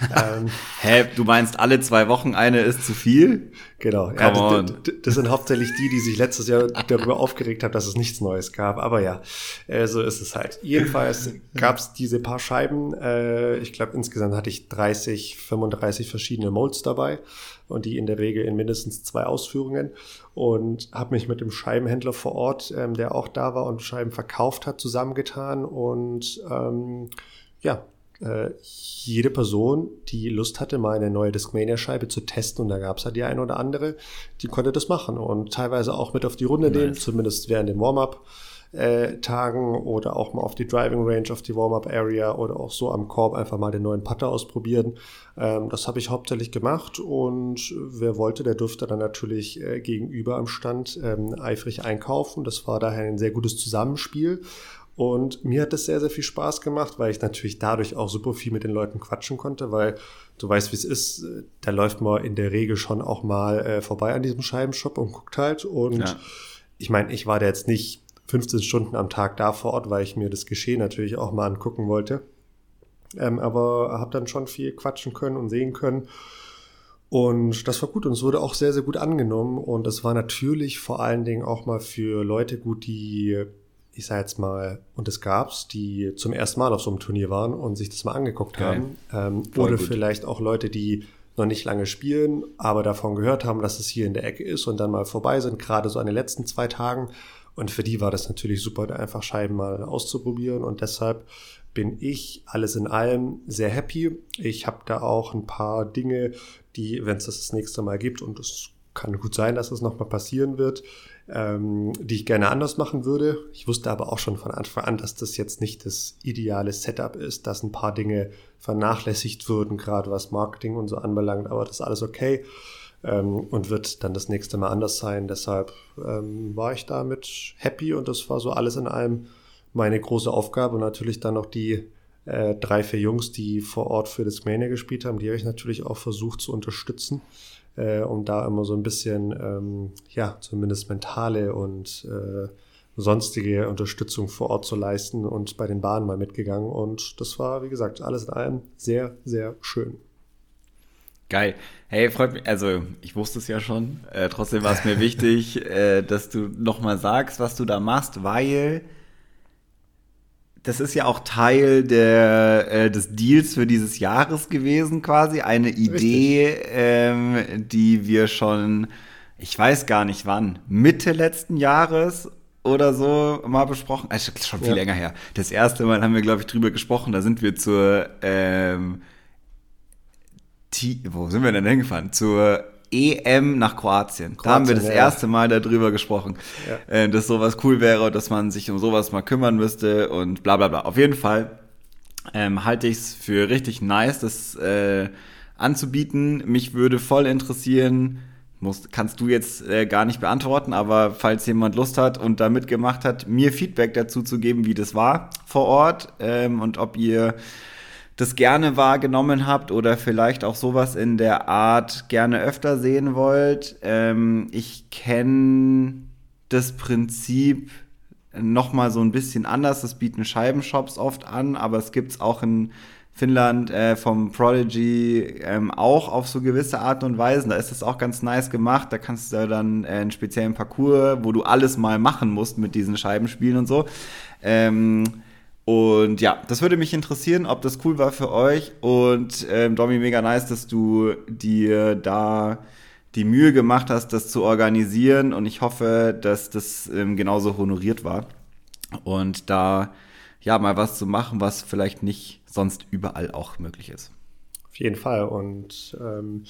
S1: ähm, Hä, du meinst alle zwei Wochen eine ist zu viel?
S2: Genau. Ja, das, das, das, sind hauptsächlich die, die sich letztes Jahr darüber aufgeregt haben, dass es nichts Neues gab. Aber ja, äh, so ist es halt. Jedenfalls gab es diese paar Scheiben. Äh, ich glaube, insgesamt hatte ich 30, 35 verschiedene Molds dabei und die in der Regel in mindestens zwei Ausführungen. Und habe mich mit dem Scheibenhändler vor Ort, ähm, der auch da war und Scheiben verkauft hat, zusammengetan. Und ähm, ja, äh, jede Person, die Lust hatte, mal eine neue Discmania-Scheibe zu testen, und da gab es halt die eine oder andere, die konnte das machen und teilweise auch mit auf die Runde nice. nehmen, zumindest während dem Warm-up äh, Tagen oder auch mal auf die Driving Range, auf die Warm-up Area oder auch so am Korb einfach mal den neuen Putter ausprobieren. Ähm, das habe ich hauptsächlich gemacht und wer wollte, der durfte dann natürlich äh, gegenüber am Stand ähm, eifrig einkaufen. Das war daher ein sehr gutes Zusammenspiel. Und mir hat das sehr, sehr viel Spaß gemacht, weil ich natürlich dadurch auch super viel mit den Leuten quatschen konnte, weil du weißt, wie es ist. Da läuft man in der Regel schon auch mal äh, vorbei an diesem Scheibenshop und guckt halt. Und ja. ich meine, ich war da jetzt nicht 15 Stunden am Tag da vor Ort, weil ich mir das Geschehen natürlich auch mal angucken wollte. Ähm, aber habe dann schon viel quatschen können und sehen können. Und das war gut und es wurde auch sehr, sehr gut angenommen. Und es war natürlich vor allen Dingen auch mal für Leute gut, die, ich sag jetzt mal, und es gab's, die zum ersten Mal auf so einem Turnier waren und sich das mal angeguckt okay. haben. Ähm, oder gut. vielleicht auch Leute, die noch nicht lange spielen, aber davon gehört haben, dass es hier in der Ecke ist und dann mal vorbei sind, gerade so an den letzten zwei Tagen und für die war das natürlich super, einfach Scheiben mal auszuprobieren. Und deshalb bin ich alles in allem sehr happy. Ich habe da auch ein paar Dinge, die, wenn es das das nächste Mal gibt, und es kann gut sein, dass es nochmal passieren wird, ähm, die ich gerne anders machen würde. Ich wusste aber auch schon von Anfang an, dass das jetzt nicht das ideale Setup ist, dass ein paar Dinge vernachlässigt würden, gerade was Marketing und so anbelangt, aber das ist alles okay ähm, und wird dann das nächste Mal anders sein. Deshalb ähm, war ich damit happy und das war so alles in allem meine große Aufgabe und natürlich dann noch die äh, drei, vier Jungs, die vor Ort für das Mania gespielt haben, die habe ich natürlich auch versucht zu unterstützen äh, um da immer so ein bisschen, ähm, ja, zumindest mentale und äh, sonstige Unterstützung vor Ort zu leisten und bei den Bahnen mal mitgegangen. Und das war, wie gesagt, alles in allem sehr, sehr schön.
S1: Geil. Hey, freut mich. Also, ich wusste es ja schon. Äh, trotzdem war es mir wichtig, äh, dass du nochmal sagst, was du da machst, weil das ist ja auch Teil der, äh, des Deals für dieses Jahres gewesen, quasi. Eine Idee, ähm, die wir schon, ich weiß gar nicht wann, Mitte letzten Jahres oder so mal besprochen. Also schon viel ja. länger her. Das erste Mal haben wir, glaube ich, drüber gesprochen. Da sind wir zur, ähm, wo sind wir denn hingefahren? Zur EM nach Kroatien. Kroatien da haben wir das ja. erste Mal darüber gesprochen, ja. äh, dass sowas cool wäre, dass man sich um sowas mal kümmern müsste und bla bla bla. Auf jeden Fall ähm, halte ich es für richtig nice, das äh, anzubieten. Mich würde voll interessieren, musst, kannst du jetzt äh, gar nicht beantworten, aber falls jemand Lust hat und da mitgemacht hat, mir Feedback dazu zu geben, wie das war vor Ort ähm, und ob ihr das gerne wahrgenommen habt oder vielleicht auch sowas in der Art gerne öfter sehen wollt. Ähm, ich kenne das Prinzip noch mal so ein bisschen anders. Das bieten Scheibenshops oft an, aber es gibt es auch in Finnland äh, vom Prodigy ähm, auch auf so gewisse Art und Weise. Da ist es auch ganz nice gemacht. Da kannst du dann äh, einen speziellen Parcours, wo du alles mal machen musst mit diesen Scheibenspielen und so. Ähm, und ja, das würde mich interessieren, ob das cool war für euch. Und ähm, Domi, mega nice, dass du dir da die Mühe gemacht hast, das zu organisieren. Und ich hoffe, dass das ähm, genauso honoriert war. Und da ja mal was zu machen, was vielleicht nicht sonst überall auch möglich ist.
S2: Jeden Fall. Und ähm,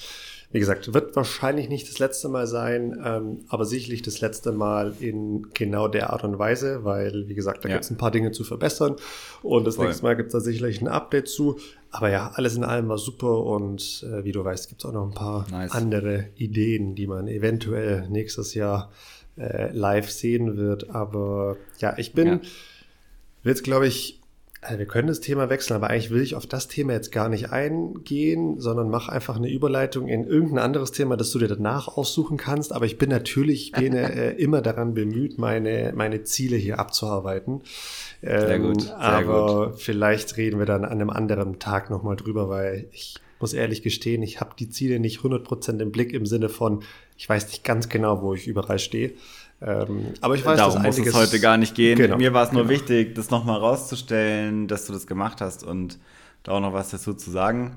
S2: wie gesagt, wird wahrscheinlich nicht das letzte Mal sein, ähm, aber sicherlich das letzte Mal in genau der Art und Weise, weil, wie gesagt, da ja. gibt es ein paar Dinge zu verbessern und das Voll. nächste Mal gibt es da sicherlich ein Update zu. Aber ja, alles in allem war super und äh, wie du weißt, gibt es auch noch ein paar nice. andere Ideen, die man eventuell nächstes Jahr äh, live sehen wird. Aber ja, ich bin, ja. wird glaube ich, also wir können das Thema wechseln, aber eigentlich will ich auf das Thema jetzt gar nicht eingehen, sondern mache einfach eine Überleitung in irgendein anderes Thema, das du dir danach aussuchen kannst. Aber ich bin natürlich bin, äh, immer daran bemüht, meine, meine Ziele hier abzuarbeiten. Ähm, sehr gut. Sehr aber gut. vielleicht reden wir dann an einem anderen Tag nochmal drüber, weil ich muss ehrlich gestehen, ich habe die Ziele nicht 100% im Blick im Sinne von, ich weiß nicht ganz genau, wo ich überall stehe.
S1: Ähm, aber ich weiß, Darum muss es heute gar nicht gehen. Genau, Mir war es nur genau. wichtig, das nochmal rauszustellen, dass du das gemacht hast und da auch noch was dazu zu sagen.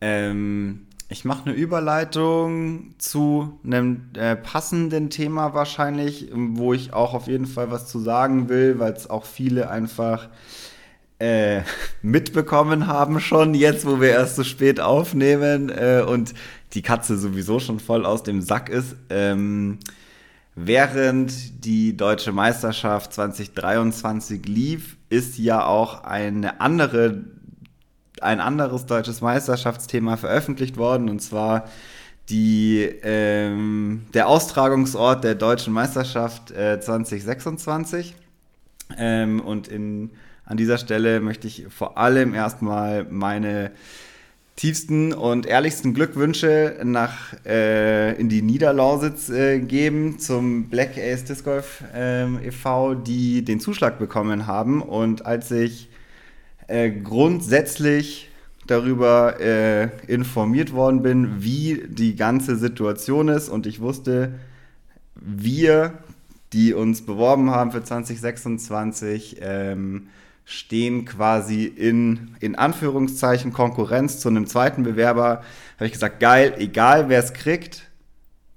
S1: Ähm, ich mache eine Überleitung zu einem äh, passenden Thema wahrscheinlich, wo ich auch auf jeden Fall was zu sagen will, weil es auch viele einfach äh, mitbekommen haben schon, jetzt wo wir erst so spät aufnehmen äh, und die Katze sowieso schon voll aus dem Sack ist. Ähm, Während die deutsche Meisterschaft 2023 lief, ist ja auch eine andere, ein anderes deutsches Meisterschaftsthema veröffentlicht worden, und zwar die, ähm, der Austragungsort der deutschen Meisterschaft äh, 2026. Ähm, und in, an dieser Stelle möchte ich vor allem erstmal meine tiefsten und ehrlichsten Glückwünsche nach äh, in die Niederlausitz äh, geben zum Black Ace Disc Golf äh, e.V., die den Zuschlag bekommen haben. Und als ich äh, grundsätzlich darüber äh, informiert worden bin, wie die ganze Situation ist und ich wusste, wir, die uns beworben haben für 2026, ähm, stehen quasi in, in Anführungszeichen Konkurrenz zu einem zweiten Bewerber. Habe ich gesagt, geil, egal wer es kriegt,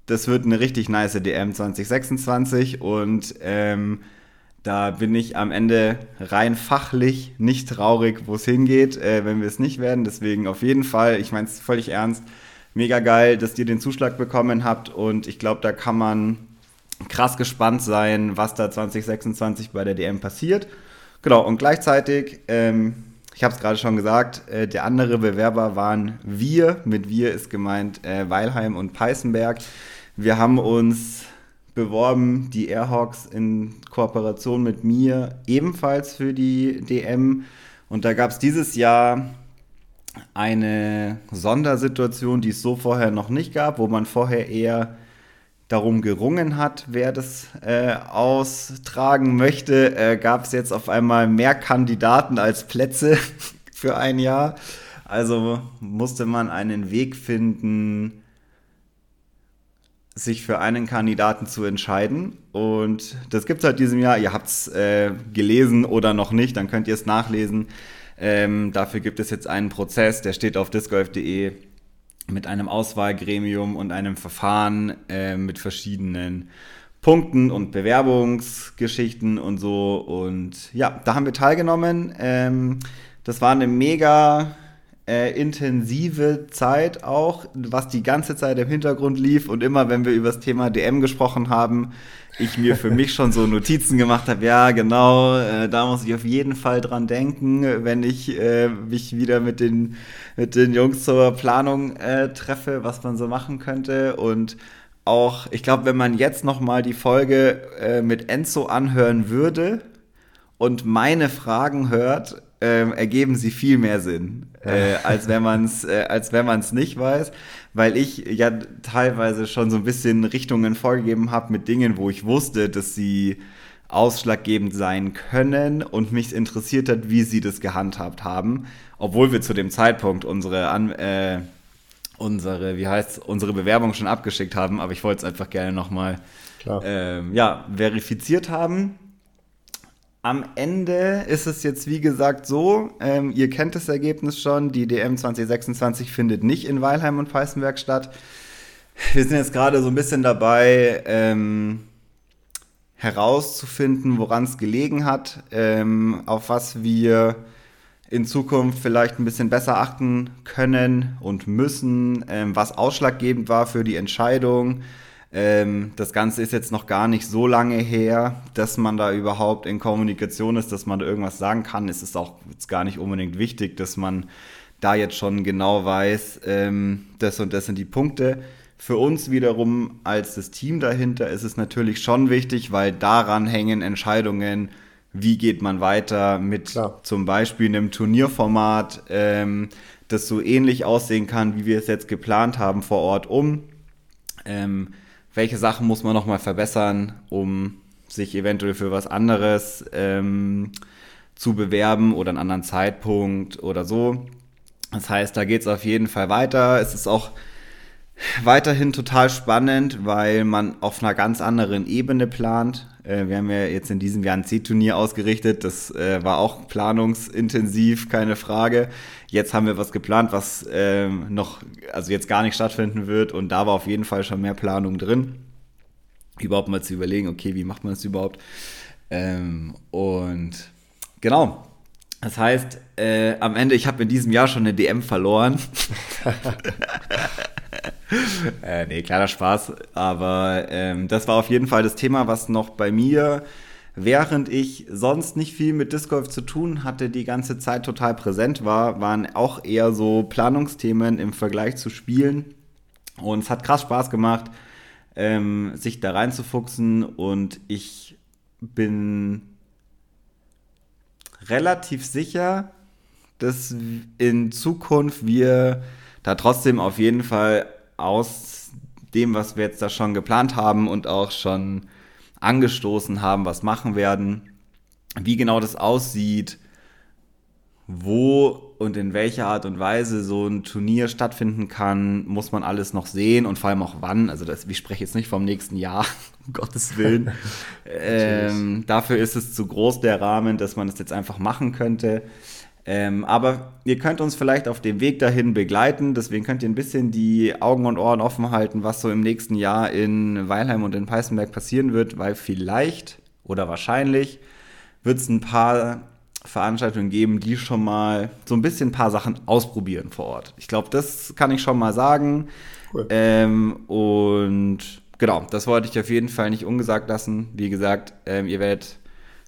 S1: das wird eine richtig nice DM 2026 und ähm, da bin ich am Ende rein fachlich nicht traurig, wo es hingeht, äh, wenn wir es nicht werden. Deswegen auf jeden Fall, ich meine es völlig ernst, mega geil, dass ihr den Zuschlag bekommen habt und ich glaube, da kann man krass gespannt sein, was da 2026 bei der DM passiert. Genau, und gleichzeitig, ähm, ich habe es gerade schon gesagt, äh, der andere Bewerber waren wir. Mit wir ist gemeint äh, Weilheim und Peißenberg. Wir haben uns beworben, die Airhawks in Kooperation mit mir ebenfalls für die DM. Und da gab es dieses Jahr eine Sondersituation, die es so vorher noch nicht gab, wo man vorher eher darum gerungen hat, wer das äh, austragen möchte, äh, gab es jetzt auf einmal mehr Kandidaten als Plätze für ein Jahr. Also musste man einen Weg finden, sich für einen Kandidaten zu entscheiden. Und das gibt es halt diesem Jahr. Ihr habt es äh, gelesen oder noch nicht, dann könnt ihr es nachlesen. Ähm, dafür gibt es jetzt einen Prozess, der steht auf discgolf.de mit einem Auswahlgremium und einem Verfahren äh, mit verschiedenen Punkten und Bewerbungsgeschichten und so. Und ja, da haben wir teilgenommen. Ähm, das war eine mega äh, intensive Zeit auch, was die ganze Zeit im Hintergrund lief. Und immer, wenn wir über das Thema DM gesprochen haben, ich mir für mich schon so Notizen gemacht habe, ja, genau, äh, da muss ich auf jeden Fall dran denken, wenn ich äh, mich wieder mit den, mit den Jungs zur Planung äh, treffe, was man so machen könnte. Und auch, ich glaube, wenn man jetzt nochmal die Folge äh, mit Enzo anhören würde und meine Fragen hört, ähm, ergeben sie viel mehr Sinn, äh, als wenn man es äh, als wenn man es nicht weiß, weil ich ja teilweise schon so ein bisschen Richtungen vorgegeben habe mit Dingen, wo ich wusste, dass sie ausschlaggebend sein können und mich interessiert hat, wie sie das gehandhabt haben, obwohl wir zu dem Zeitpunkt unsere An äh, unsere wie heißt unsere Bewerbung schon abgeschickt haben, aber ich wollte es einfach gerne nochmal ähm, ja verifiziert haben am Ende ist es jetzt wie gesagt so, ähm, ihr kennt das Ergebnis schon, die DM 2026 findet nicht in Weilheim und Peißenberg statt. Wir sind jetzt gerade so ein bisschen dabei, ähm, herauszufinden, woran es gelegen hat, ähm, auf was wir in Zukunft vielleicht ein bisschen besser achten können und müssen, ähm, was ausschlaggebend war für die Entscheidung ähm, das Ganze ist jetzt noch gar nicht so lange her, dass man da überhaupt in Kommunikation ist, dass man da irgendwas sagen kann. Es ist auch jetzt gar nicht unbedingt wichtig, dass man da jetzt schon genau weiß, ähm, das und das sind die Punkte. Für uns wiederum als das Team dahinter ist es natürlich schon wichtig, weil daran hängen Entscheidungen, wie geht man weiter mit Klar. zum Beispiel einem Turnierformat, ähm, das so ähnlich aussehen kann, wie wir es jetzt geplant haben vor Ort um. Ähm, welche Sachen muss man nochmal verbessern, um sich eventuell für was anderes ähm, zu bewerben oder einen anderen Zeitpunkt oder so. Das heißt, da geht es auf jeden Fall weiter. Es ist auch weiterhin total spannend, weil man auf einer ganz anderen Ebene plant. Äh, wir haben ja jetzt in diesem Jahr ein C-Turnier ausgerichtet. Das äh, war auch planungsintensiv, keine Frage. Jetzt haben wir was geplant, was äh, noch, also jetzt gar nicht stattfinden wird. Und da war auf jeden Fall schon mehr Planung drin. Überhaupt mal zu überlegen, okay, wie macht man das überhaupt? Ähm, und genau, das heißt, äh, am Ende, ich habe in diesem Jahr schon eine DM verloren. äh, nee, kleiner Spaß. Aber ähm, das war auf jeden Fall das Thema, was noch bei mir, während ich sonst nicht viel mit Disc Golf zu tun hatte, die ganze Zeit total präsent war, waren auch eher so Planungsthemen im Vergleich zu Spielen. Und es hat krass Spaß gemacht, ähm, sich da reinzufuchsen. Und ich bin relativ sicher, dass in Zukunft wir da trotzdem auf jeden Fall aus dem, was wir jetzt da schon geplant haben und auch schon angestoßen haben, was machen werden, wie genau das aussieht, wo und in welcher Art und Weise so ein Turnier stattfinden kann, muss man alles noch sehen und vor allem auch wann. Also das, ich spreche jetzt nicht vom nächsten Jahr, um Gottes Willen. ähm, dafür ist es zu groß der Rahmen, dass man es das jetzt einfach machen könnte. Ähm, aber ihr könnt uns vielleicht auf dem Weg dahin begleiten. Deswegen könnt ihr ein bisschen die Augen und Ohren offen halten, was so im nächsten Jahr in Weilheim und in Peißenberg passieren wird, weil vielleicht oder wahrscheinlich wird es ein paar Veranstaltungen geben, die schon mal so ein bisschen ein paar Sachen ausprobieren vor Ort. Ich glaube, das kann ich schon mal sagen. Cool. Ähm, und genau, das wollte ich auf jeden Fall nicht ungesagt lassen. Wie gesagt, ähm, ihr werdet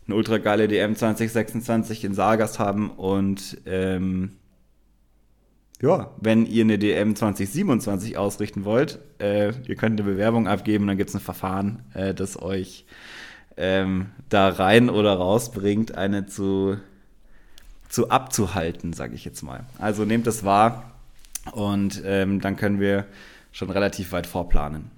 S1: eine ultra geile DM 2026 in Saargast haben und ähm, ja, wenn ihr eine DM 2027 ausrichten wollt, äh, ihr könnt eine Bewerbung abgeben, dann gibt es ein Verfahren, äh, das euch ähm, da rein oder rausbringt, eine zu, zu abzuhalten, sage ich jetzt mal. Also nehmt das wahr und ähm, dann können wir schon relativ weit vorplanen.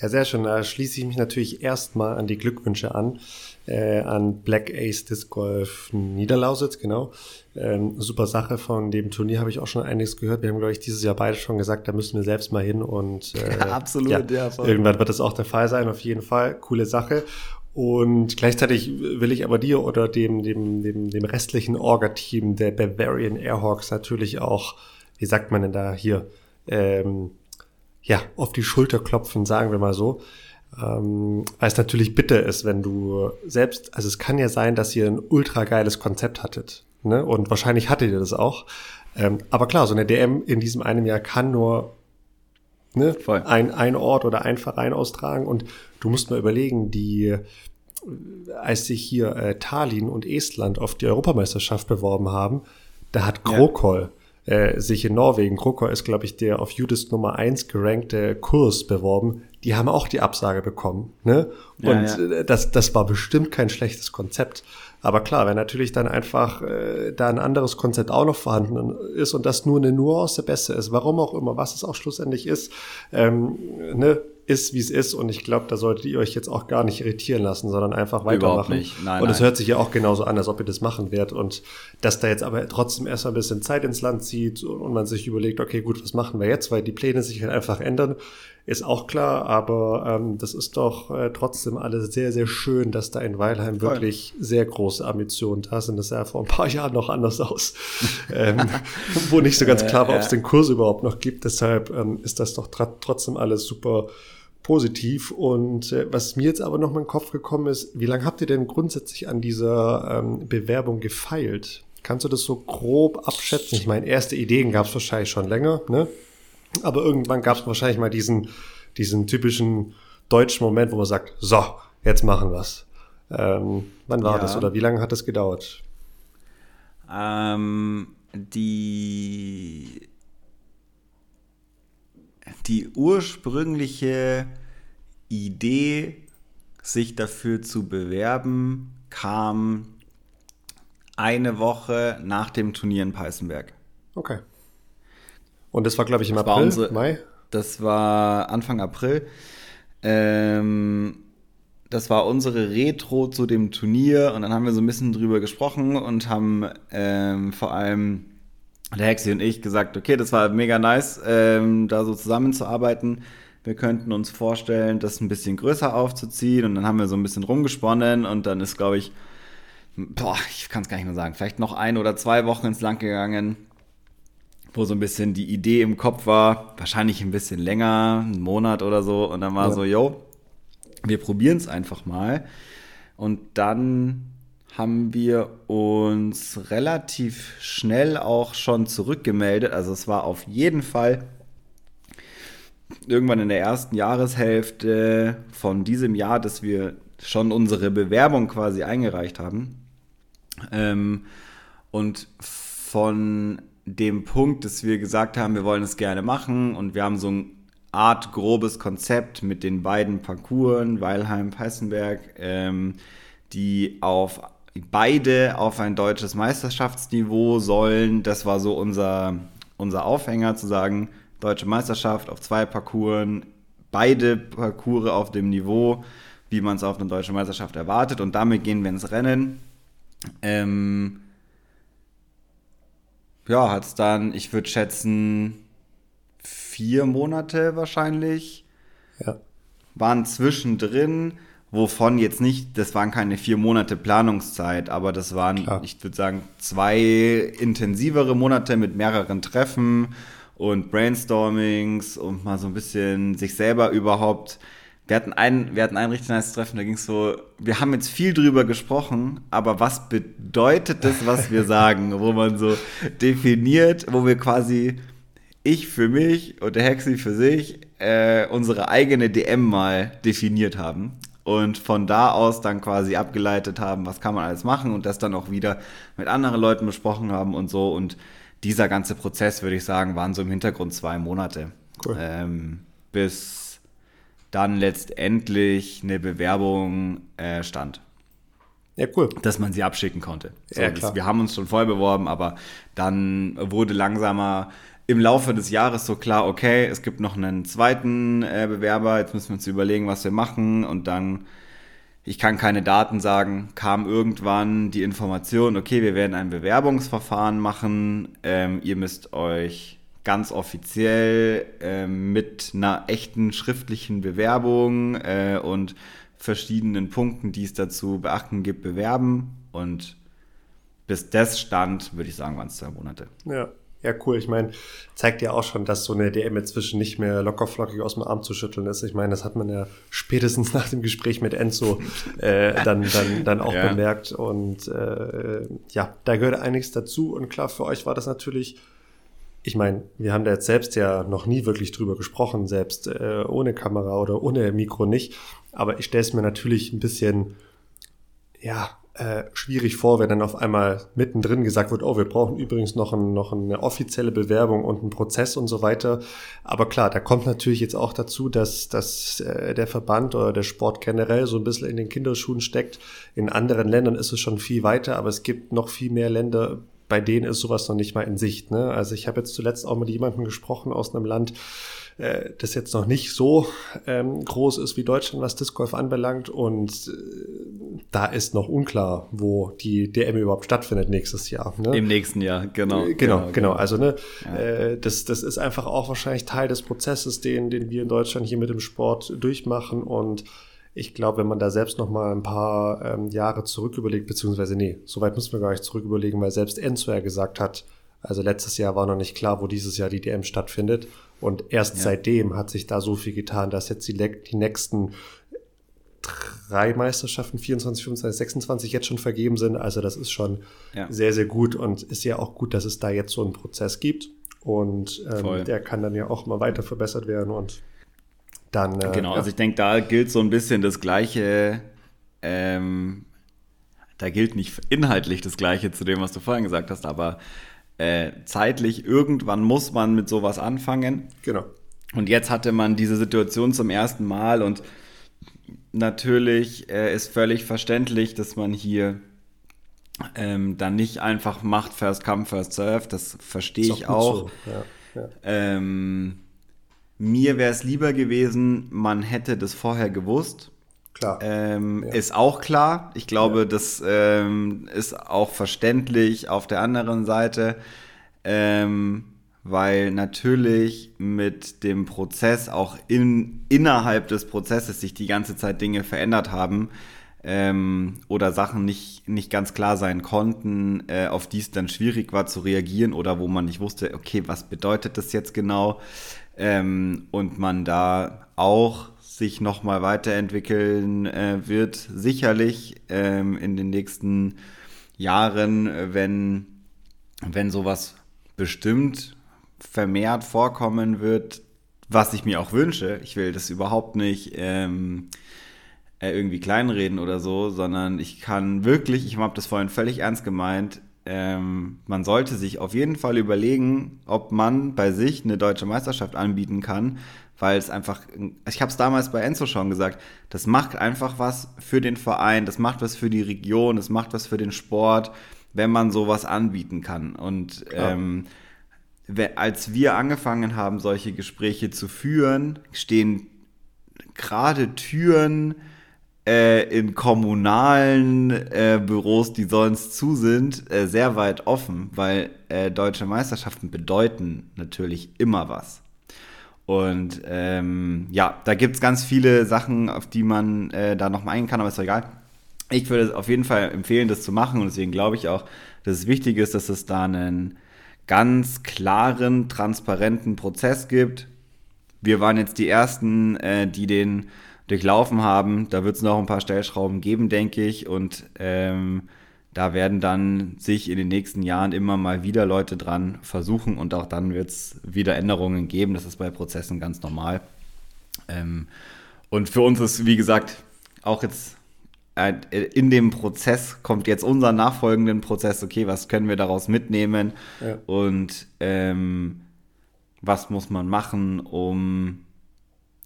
S2: Ja, sehr schön. Da schließe ich mich natürlich erstmal an die Glückwünsche an, äh, an Black Ace Disc Golf Niederlausitz, genau. Ähm, super Sache von dem Turnier habe ich auch schon einiges gehört. Wir haben, glaube ich, dieses Jahr beide schon gesagt, da müssen wir selbst mal hin und äh,
S1: absolut, ja,
S2: ja irgendwann wird das auch der Fall sein, auf jeden Fall. Coole Sache. Und gleichzeitig will ich aber dir oder dem, dem, dem, dem restlichen Orga-Team der Bavarian Airhawks natürlich auch, wie sagt man denn da hier, ähm, ja, auf die Schulter klopfen, sagen wir mal so. Ähm, weil es natürlich bitter ist, wenn du selbst, also es kann ja sein, dass ihr ein ultra geiles Konzept hattet. Ne? Und wahrscheinlich hattet ihr das auch. Ähm, aber klar, so eine DM in diesem einem Jahr kann nur ne, ein, ein Ort oder ein Verein austragen. Und du musst mal überlegen, die, als sich hier äh, Tallinn und Estland auf die Europameisterschaft beworben haben, da hat Krokol ja äh, sich in Norwegen, Krokor ist, glaube ich, der auf Judith Nummer eins gerankte Kurs beworben. Die haben auch die Absage bekommen. Ne? Und ja, ja. Äh, Das, das war bestimmt kein schlechtes Konzept. Aber klar, wenn natürlich dann einfach äh, da ein anderes Konzept auch noch vorhanden ist und das nur eine Nuance besser ist, warum auch immer, was es auch schlussendlich ist, ähm, ne, ist, wie es ist. Und ich glaube, da solltet ihr euch jetzt auch gar nicht irritieren lassen, sondern einfach weitermachen. Nicht. Nein, und es hört sich ja auch genauso an, als ob ihr das machen werdet. Und dass da jetzt aber trotzdem erstmal ein bisschen Zeit ins Land zieht und man sich überlegt, okay, gut, was machen wir jetzt? Weil die Pläne sich halt einfach ändern, ist auch klar. Aber ähm, das ist doch äh, trotzdem alles sehr, sehr schön, dass da in Weilheim Voll. wirklich sehr große Ambitionen da sind. Das sah vor ein paar Jahren noch anders aus, ähm, wo nicht so ganz klar war, ob es den Kurs überhaupt noch gibt. Deshalb ähm, ist das doch trotzdem alles super positiv. Und äh, was mir jetzt aber noch mal in den Kopf gekommen ist, wie lange habt ihr denn grundsätzlich an dieser ähm, Bewerbung gefeilt? Kannst du das so grob abschätzen? Ich meine, erste Ideen gab es wahrscheinlich schon länger, ne? Aber irgendwann gab es wahrscheinlich mal diesen, diesen typischen deutschen Moment, wo man sagt, so, jetzt machen wir's. Ähm, wann war ja. das oder wie lange hat das gedauert?
S1: Ähm, die die ursprüngliche Idee, sich dafür zu bewerben, kam eine Woche nach dem Turnier in Peißenberg.
S2: Okay. Und das war, glaube ich, im April, unsere,
S1: Mai? Das war Anfang April. Ähm, das war unsere Retro zu dem Turnier und dann haben wir so ein bisschen drüber gesprochen und haben ähm, vor allem der Hexi und ich gesagt, okay, das war mega nice, ähm, da so zusammenzuarbeiten. Wir könnten uns vorstellen, das ein bisschen größer aufzuziehen und dann haben wir so ein bisschen rumgesponnen und dann ist, glaube ich, boah, ich kann es gar nicht mehr sagen, vielleicht noch ein oder zwei Wochen ins Land gegangen, wo so ein bisschen die Idee im Kopf war, wahrscheinlich ein bisschen länger, einen Monat oder so und dann war ja. so, yo, wir probieren es einfach mal und dann haben wir uns relativ schnell auch schon zurückgemeldet. Also es war auf jeden Fall irgendwann in der ersten Jahreshälfte von diesem Jahr, dass wir schon unsere Bewerbung quasi eingereicht haben. Ähm, und von dem Punkt, dass wir gesagt haben, wir wollen es gerne machen und wir haben so ein Art grobes Konzept mit den beiden Parcours, Weilheim, Peißenberg, ähm, die auf beide auf ein deutsches Meisterschaftsniveau sollen. Das war so unser, unser Aufhänger, zu sagen, deutsche Meisterschaft auf zwei Parcours, beide Parcours auf dem Niveau, wie man es auf einer deutschen Meisterschaft erwartet. Und damit gehen wir ins Rennen. Ähm, ja, hat es dann, ich würde schätzen, vier Monate wahrscheinlich. Ja. Waren zwischendrin wovon jetzt nicht, das waren keine vier Monate Planungszeit, aber das waren, Klar. ich würde sagen, zwei intensivere Monate mit mehreren Treffen und Brainstormings und mal so ein bisschen sich selber überhaupt. Wir hatten ein, wir hatten ein richtig nice Treffen, da ging es so, wir haben jetzt viel drüber gesprochen, aber was bedeutet das, was wir sagen, wo man so definiert, wo wir quasi ich für mich und der Hexi für sich äh, unsere eigene DM mal definiert haben und von da aus dann quasi abgeleitet haben, was kann man alles machen und das dann auch wieder mit anderen Leuten besprochen haben und so. Und dieser ganze Prozess, würde ich sagen, waren so im Hintergrund zwei Monate. Cool. Ähm, bis dann letztendlich eine Bewerbung äh, stand. Ja, cool. Dass man sie abschicken konnte. So, ja, das, wir haben uns schon voll beworben, aber dann wurde langsamer im Laufe des Jahres so klar, okay, es gibt noch einen zweiten äh, Bewerber, jetzt müssen wir uns überlegen, was wir machen und dann, ich kann keine Daten sagen, kam irgendwann die Information, okay, wir werden ein Bewerbungsverfahren machen, ähm, ihr müsst euch ganz offiziell äh, mit einer echten schriftlichen Bewerbung äh, und verschiedenen Punkten, die es dazu beachten gibt, bewerben und bis das stand, würde ich sagen, waren es zwei Monate.
S2: Ja. Ja, cool. Ich meine, zeigt ja auch schon, dass so eine DM inzwischen nicht mehr lockerflockig aus dem Arm zu schütteln ist. Ich meine, das hat man ja spätestens nach dem Gespräch mit Enzo äh, dann, dann, dann auch ja. bemerkt. Und äh, ja, da gehört einiges dazu. Und klar, für euch war das natürlich, ich meine, wir haben da jetzt selbst ja noch nie wirklich drüber gesprochen, selbst äh, ohne Kamera oder ohne Mikro nicht. Aber ich stelle es mir natürlich ein bisschen, ja, äh, schwierig vor, wenn dann auf einmal mittendrin gesagt wird, oh, wir brauchen übrigens noch, ein, noch eine offizielle Bewerbung und einen Prozess und so weiter. Aber klar, da kommt natürlich jetzt auch dazu, dass, dass äh, der Verband oder der Sport generell so ein bisschen in den Kinderschuhen steckt. In anderen Ländern ist es schon viel weiter, aber es gibt noch viel mehr Länder, bei denen ist sowas noch nicht mal in Sicht. Ne? Also ich habe jetzt zuletzt auch mit jemandem gesprochen aus einem Land, äh, das jetzt noch nicht so ähm, groß ist wie Deutschland, was Disc Golf anbelangt. Und äh, da ist noch unklar, wo die DM überhaupt stattfindet nächstes Jahr.
S1: Ne? Im nächsten Jahr, genau.
S2: Äh, genau, genau. genau. Also ne, ja. äh, das, das ist einfach auch wahrscheinlich Teil des Prozesses, den, den wir in Deutschland hier mit dem Sport durchmachen. Und ich glaube, wenn man da selbst noch mal ein paar ähm, Jahre zurück überlegt, beziehungsweise nee, so weit müssen wir gar nicht zurück überlegen, weil selbst Enzo ja gesagt hat, also letztes Jahr war noch nicht klar, wo dieses Jahr die DM stattfindet. Und erst ja. seitdem hat sich da so viel getan, dass jetzt die, die nächsten drei Meisterschaften, 24, 25, 26 jetzt schon vergeben sind. Also das ist schon ja. sehr, sehr gut und ist ja auch gut, dass es da jetzt so einen Prozess gibt. Und ähm, der kann dann ja auch mal weiter verbessert werden und dann.
S1: Äh, genau, ja. also ich denke, da gilt so ein bisschen das Gleiche. Ähm, da gilt nicht inhaltlich das Gleiche zu dem, was du vorhin gesagt hast, aber äh, zeitlich, irgendwann muss man mit sowas anfangen.
S2: Genau.
S1: Und jetzt hatte man diese Situation zum ersten Mal und natürlich äh, ist völlig verständlich, dass man hier ähm, dann nicht einfach macht First Come, First Serve. Das verstehe ich auch. So. Ja, ja. Ähm, mir wäre es lieber gewesen, man hätte das vorher gewusst. Klar. Ähm, ja. Ist auch klar. Ich glaube, ja. das ähm, ist auch verständlich auf der anderen Seite, ähm, weil natürlich mit dem Prozess auch in, innerhalb des Prozesses sich die ganze Zeit Dinge verändert haben ähm, oder Sachen nicht, nicht ganz klar sein konnten, äh, auf die es dann schwierig war zu reagieren oder wo man nicht wusste, okay, was bedeutet das jetzt genau? Ähm, und man da auch sich nochmal weiterentwickeln äh, wird, sicherlich ähm, in den nächsten Jahren, wenn, wenn sowas bestimmt vermehrt vorkommen wird, was ich mir auch wünsche. Ich will das überhaupt nicht ähm, äh, irgendwie kleinreden oder so, sondern ich kann wirklich, ich habe das vorhin völlig ernst gemeint, ähm, man sollte sich auf jeden Fall überlegen, ob man bei sich eine deutsche Meisterschaft anbieten kann, weil es einfach, ich habe es damals bei Enzo schon gesagt, das macht einfach was für den Verein, das macht was für die Region, das macht was für den Sport, wenn man sowas anbieten kann. Und ähm, als wir angefangen haben, solche Gespräche zu führen, stehen gerade Türen äh, in kommunalen äh, Büros, die sonst zu sind, äh, sehr weit offen, weil äh, deutsche Meisterschaften bedeuten natürlich immer was. Und ähm, ja, da gibt es ganz viele Sachen, auf die man äh, da nochmal eingehen kann, aber ist doch egal. Ich würde auf jeden Fall empfehlen, das zu machen und deswegen glaube ich auch, dass es wichtig ist, dass es da einen ganz klaren, transparenten Prozess gibt. Wir waren jetzt die Ersten, äh, die den durchlaufen haben. Da wird es noch ein paar Stellschrauben geben, denke ich. Und ähm, da werden dann sich in den nächsten Jahren immer mal wieder Leute dran versuchen und auch dann wird es wieder Änderungen geben. Das ist bei Prozessen ganz normal. Ähm, und für uns ist, wie gesagt, auch jetzt äh, in dem Prozess kommt jetzt unser nachfolgenden Prozess, okay, was können wir daraus mitnehmen ja. und ähm, was muss man machen, um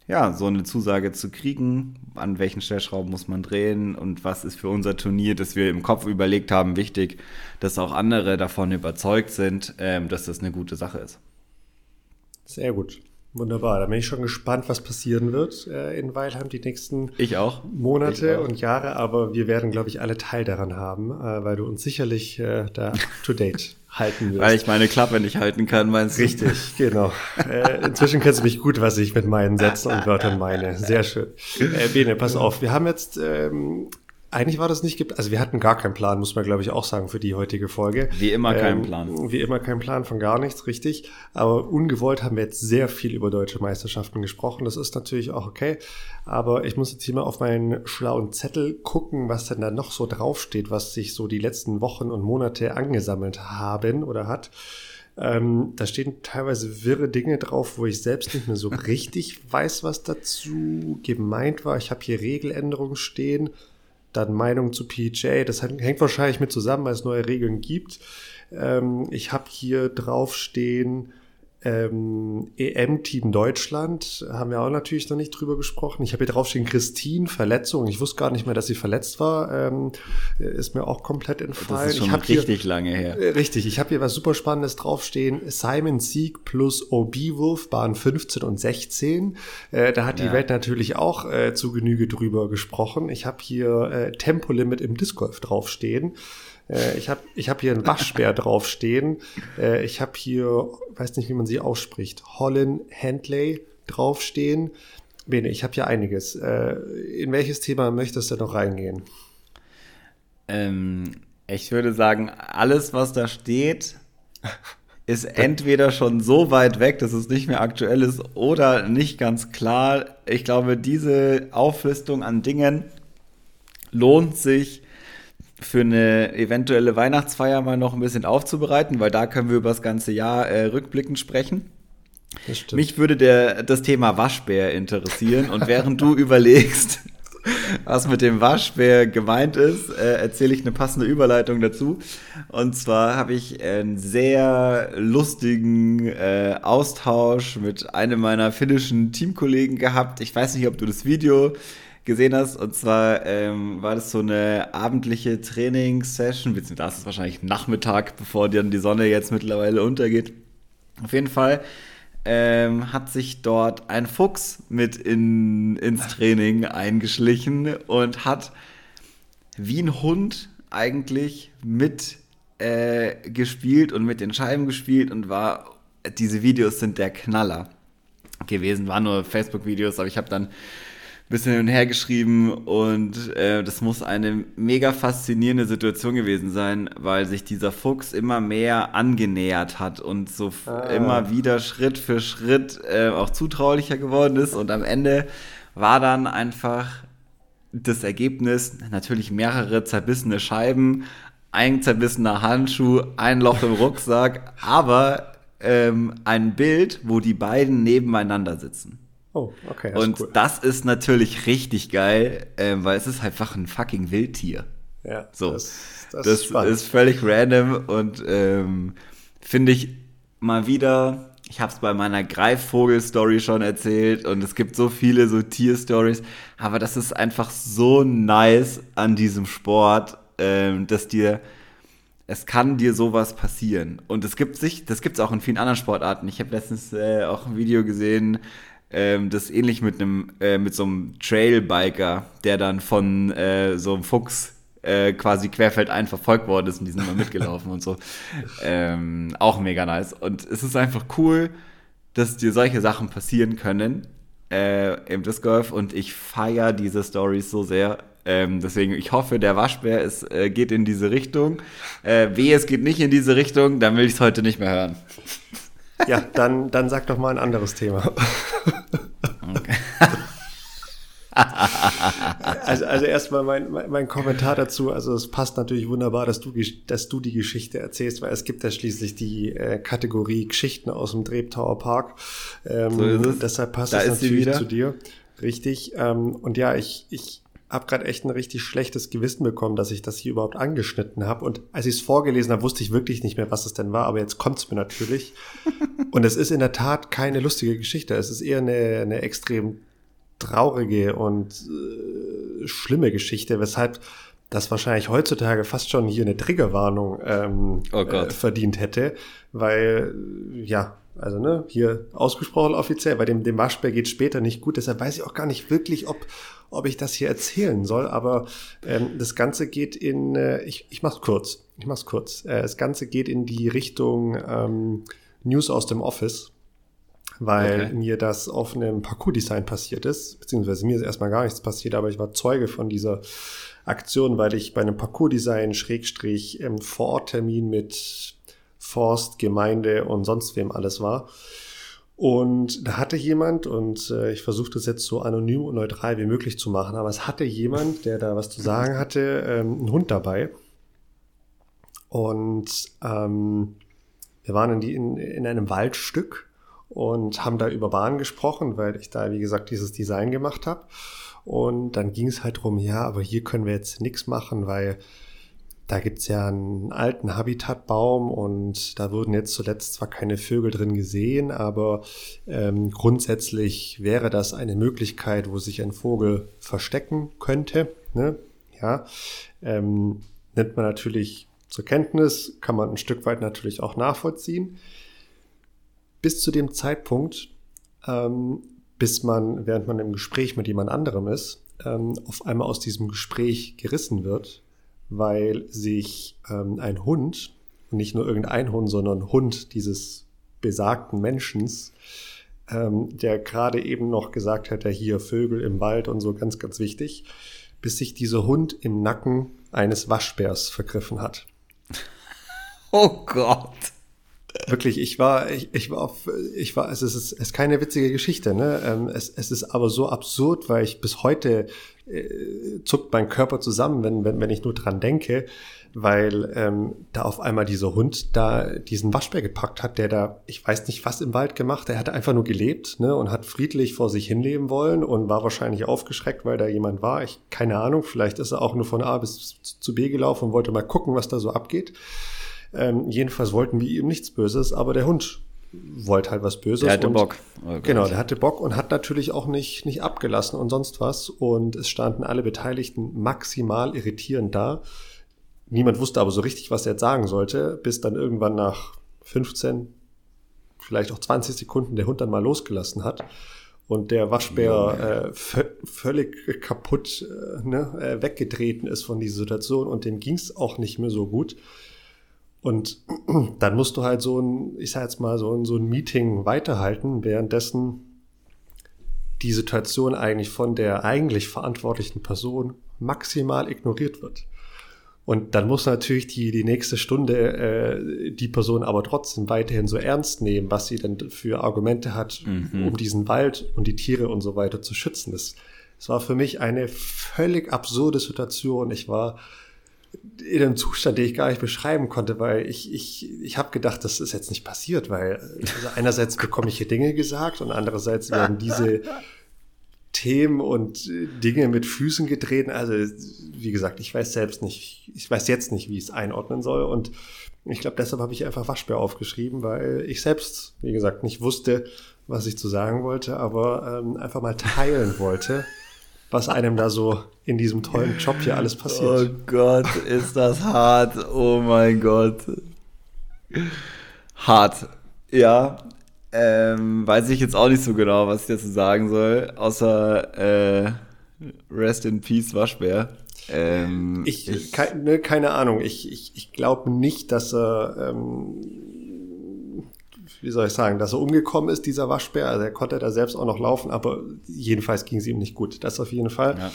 S1: ja, so eine Zusage zu kriegen, an welchen Stellschrauben muss man drehen und was ist für unser Turnier, das wir im Kopf überlegt haben, wichtig, dass auch andere davon überzeugt sind, ähm, dass das eine gute Sache ist.
S2: Sehr gut. Wunderbar, da bin ich schon gespannt, was passieren wird äh, in Weilheim die nächsten
S1: ich auch.
S2: Monate
S1: ich auch.
S2: und Jahre, aber wir werden, glaube ich, alle Teil daran haben, äh, weil du uns sicherlich äh, da to date halten wirst.
S1: Weil ich meine Klappe nicht halten kann, meinst
S2: du? Richtig, genau. äh, inzwischen kennst du mich gut, was ich mit meinen Sätzen und Wörtern meine. Sehr schön. Äh, Bene, pass auf, wir haben jetzt ähm, eigentlich war das nicht gibt. Also wir hatten gar keinen Plan, muss man glaube ich auch sagen für die heutige Folge.
S1: Wie immer keinen ähm, Plan.
S2: Wie immer kein Plan von gar nichts, richtig. Aber ungewollt haben wir jetzt sehr viel über deutsche Meisterschaften gesprochen. Das ist natürlich auch okay. Aber ich muss jetzt hier mal auf meinen schlauen Zettel gucken, was denn da noch so draufsteht, was sich so die letzten Wochen und Monate angesammelt haben oder hat. Ähm, da stehen teilweise wirre Dinge drauf, wo ich selbst nicht mehr so richtig weiß, was dazu gemeint war. Ich habe hier Regeländerungen stehen dann Meinung zu PJ. Das hängt wahrscheinlich mit zusammen, weil es neue Regeln gibt. Ähm, ich habe hier draufstehen, ähm, EM-Team Deutschland haben wir auch natürlich noch nicht drüber gesprochen. Ich habe hier draufstehen Christine, Verletzung. Ich wusste gar nicht mehr, dass sie verletzt war. Ähm, ist mir auch komplett entfallen.
S1: Das ist schon
S2: ich
S1: richtig hier, lange her.
S2: Äh, richtig. Ich habe hier was super Spannendes draufstehen. Simon Sieg plus OB Wolf Bahn 15 und 16. Äh, da hat ja. die Welt natürlich auch äh, zu Genüge drüber gesprochen. Ich habe hier äh, Tempolimit im Disc Golf draufstehen. Äh, ich habe ich hab hier einen Waschbär draufstehen. Äh, ich habe hier, weiß nicht, wie man sie ausspricht, Holland Handley draufstehen. Bene, ich habe hier einiges. Äh, in welches Thema möchtest du noch reingehen?
S1: Ähm, ich würde sagen, alles, was da steht, ist entweder schon so weit weg, dass es nicht mehr aktuell ist, oder nicht ganz klar. Ich glaube, diese Auflistung an Dingen lohnt sich für eine eventuelle Weihnachtsfeier mal noch ein bisschen aufzubereiten, weil da können wir über das ganze Jahr äh, rückblickend sprechen. Mich würde der, das Thema Waschbär interessieren und während du überlegst, was mit dem Waschbär gemeint ist, äh, erzähle ich eine passende Überleitung dazu. Und zwar habe ich einen sehr lustigen äh, Austausch mit einem meiner finnischen Teamkollegen gehabt. Ich weiß nicht, ob du das Video gesehen hast. Und zwar ähm, war das so eine abendliche Trainingssession, beziehungsweise das ist wahrscheinlich Nachmittag, bevor dann die Sonne jetzt mittlerweile untergeht. Auf jeden Fall ähm, hat sich dort ein Fuchs mit in, ins Training eingeschlichen und hat wie ein Hund eigentlich mit äh, gespielt und mit den Scheiben gespielt und war, diese Videos sind der Knaller gewesen, waren nur Facebook-Videos, aber ich habe dann bisschen hin und her geschrieben und äh, das muss eine mega faszinierende Situation gewesen sein, weil sich dieser Fuchs immer mehr angenähert hat und so ah. immer wieder Schritt für Schritt äh, auch zutraulicher geworden ist und am Ende war dann einfach das Ergebnis natürlich mehrere zerbissene Scheiben, ein zerbissener Handschuh, ein Loch im Rucksack, aber ähm, ein Bild, wo die beiden nebeneinander sitzen.
S2: Oh, okay.
S1: Das und cool. das ist natürlich richtig geil, ähm, weil es ist einfach ein fucking Wildtier.
S2: Ja,
S1: so. Das, das, das ist, ist, völlig random und ähm, finde ich mal wieder. Ich habe es bei meiner Greifvogel-Story schon erzählt und es gibt so viele so Tier-Stories, aber das ist einfach so nice an diesem Sport, ähm, dass dir es kann dir sowas passieren. Und es gibt sich, das gibt es auch in vielen anderen Sportarten. Ich habe letztens äh, auch ein Video gesehen, ähm, das ähnlich mit einem, äh, mit so einem Trailbiker, der dann von äh, so einem Fuchs äh, quasi querfeldein verfolgt worden ist und die sind immer mitgelaufen und so. Ähm, auch mega nice. Und es ist einfach cool, dass dir solche Sachen passieren können äh, im Disc Golf und ich feiere diese Stories so sehr. Ähm, deswegen, ich hoffe, der Waschbär ist, äh, geht in diese Richtung. Äh, weh, es geht nicht in diese Richtung, dann will ich es heute nicht mehr hören.
S2: Ja, dann, dann sag doch mal ein anderes Thema. Okay. also, also erstmal mein, mein, mein Kommentar dazu. Also es passt natürlich wunderbar, dass du, dass du die Geschichte erzählst, weil es gibt ja schließlich die äh, Kategorie Geschichten aus dem Drehtower Park. Ähm, so ist es. Deshalb passt da es natürlich zu dir. Richtig. Ähm, und ja, ich, ich habe gerade echt ein richtig schlechtes Gewissen bekommen, dass ich das hier überhaupt angeschnitten habe. Und als ich es vorgelesen habe, wusste ich wirklich nicht mehr, was es denn war. Aber jetzt kommt es mir natürlich. und es ist in der Tat keine lustige Geschichte. Es ist eher eine, eine extrem traurige und äh, schlimme Geschichte, weshalb das wahrscheinlich heutzutage fast schon hier eine Triggerwarnung ähm, oh äh, verdient hätte, weil ja, also ne, hier ausgesprochen offiziell, bei dem, dem Waschbär geht später nicht gut, deshalb weiß ich auch gar nicht wirklich, ob, ob ich das hier erzählen soll, aber ähm, das Ganze geht in, äh, ich, ich mach's kurz, ich mach's kurz, äh, das Ganze geht in die Richtung ähm, News aus dem Office weil okay. mir das auf einem Parcours-Design passiert ist, beziehungsweise mir ist erstmal gar nichts passiert, aber ich war Zeuge von dieser Aktion, weil ich bei einem Parcours-Design Schrägstrich ähm, Vororttermin mit Forst, Gemeinde und sonst wem alles war. Und da hatte jemand, und äh, ich versuche das jetzt so anonym und neutral wie möglich zu machen, aber es hatte jemand, der da was zu sagen hatte, ähm, einen Hund dabei. Und ähm, wir waren in, die, in, in einem Waldstück und haben da über Bahn gesprochen, weil ich da, wie gesagt, dieses Design gemacht habe. Und dann ging es halt drum, ja, aber hier können wir jetzt nichts machen, weil da gibt's ja einen alten Habitatbaum und da wurden jetzt zuletzt zwar keine Vögel drin gesehen, aber ähm, grundsätzlich wäre das eine Möglichkeit, wo sich ein Vogel verstecken könnte. Ne? Ja, ähm, nimmt man natürlich zur Kenntnis, kann man ein Stück weit natürlich auch nachvollziehen bis zu dem Zeitpunkt, ähm, bis man, während man im Gespräch mit jemand anderem ist, ähm, auf einmal aus diesem Gespräch gerissen wird, weil sich ähm, ein Hund, und nicht nur irgendein Hund, sondern Hund dieses besagten Menschens, ähm, der gerade eben noch gesagt hat, ja hier Vögel im Wald und so ganz, ganz wichtig, bis sich dieser Hund im Nacken eines Waschbärs vergriffen hat.
S1: Oh Gott.
S2: Wirklich, ich war, ich, ich war auf, ich war, es ist, es ist keine witzige Geschichte, ne? Ähm, es, es ist aber so absurd, weil ich bis heute äh, zuckt mein Körper zusammen, wenn, wenn, wenn ich nur dran denke, weil ähm, da auf einmal dieser Hund da diesen Waschbär gepackt hat, der da, ich weiß nicht was im Wald gemacht, der hat einfach nur gelebt, ne? Und hat friedlich vor sich hinleben wollen und war wahrscheinlich aufgeschreckt, weil da jemand war. Ich, keine Ahnung, vielleicht ist er auch nur von A bis zu B gelaufen und wollte mal gucken, was da so abgeht. Ähm, jedenfalls wollten wir ihm nichts Böses, aber der Hund wollte halt was Böses.
S1: Der hatte und, Bock.
S2: Oh genau, der hatte Bock und hat natürlich auch nicht, nicht abgelassen und sonst was. Und es standen alle Beteiligten maximal irritierend da. Niemand wusste aber so richtig, was er jetzt sagen sollte, bis dann irgendwann nach 15, vielleicht auch 20 Sekunden der Hund dann mal losgelassen hat und der Waschbär äh, völlig kaputt äh, ne, äh, weggetreten ist von dieser Situation und dem ging es auch nicht mehr so gut. Und dann musst du halt so ein, ich sag jetzt mal, so ein, so ein Meeting weiterhalten, währenddessen die Situation eigentlich von der eigentlich verantwortlichen Person maximal ignoriert wird. Und dann muss natürlich die, die nächste Stunde äh, die Person aber trotzdem weiterhin so ernst nehmen, was sie denn für Argumente hat, mhm. um diesen Wald und die Tiere und so weiter zu schützen. Das, das war für mich eine völlig absurde Situation. Ich war in einem Zustand, den ich gar nicht beschreiben konnte, weil ich, ich, ich habe gedacht, das ist jetzt nicht passiert, weil also einerseits bekomme ich hier Dinge gesagt und andererseits werden diese Themen und Dinge mit Füßen getreten. Also, wie gesagt, ich weiß selbst nicht, ich weiß jetzt nicht, wie ich es einordnen soll. Und ich glaube, deshalb habe ich einfach Waschbär aufgeschrieben, weil ich selbst, wie gesagt, nicht wusste, was ich zu sagen wollte, aber ähm, einfach mal teilen wollte was einem da so in diesem tollen Job hier alles passiert.
S1: Oh Gott, ist das hart. Oh mein Gott. Hart. Ja. Ähm, weiß ich jetzt auch nicht so genau, was ich dazu sagen soll, außer äh, Rest in Peace Waschbär.
S2: Ähm, ich, ich keine, ne, keine Ahnung. Ich, ich, ich glaube nicht, dass er ähm, wie soll ich sagen, dass er umgekommen ist, dieser Waschbär. Also er konnte da selbst auch noch laufen, aber jedenfalls ging es ihm nicht gut. Das auf jeden Fall. Ja.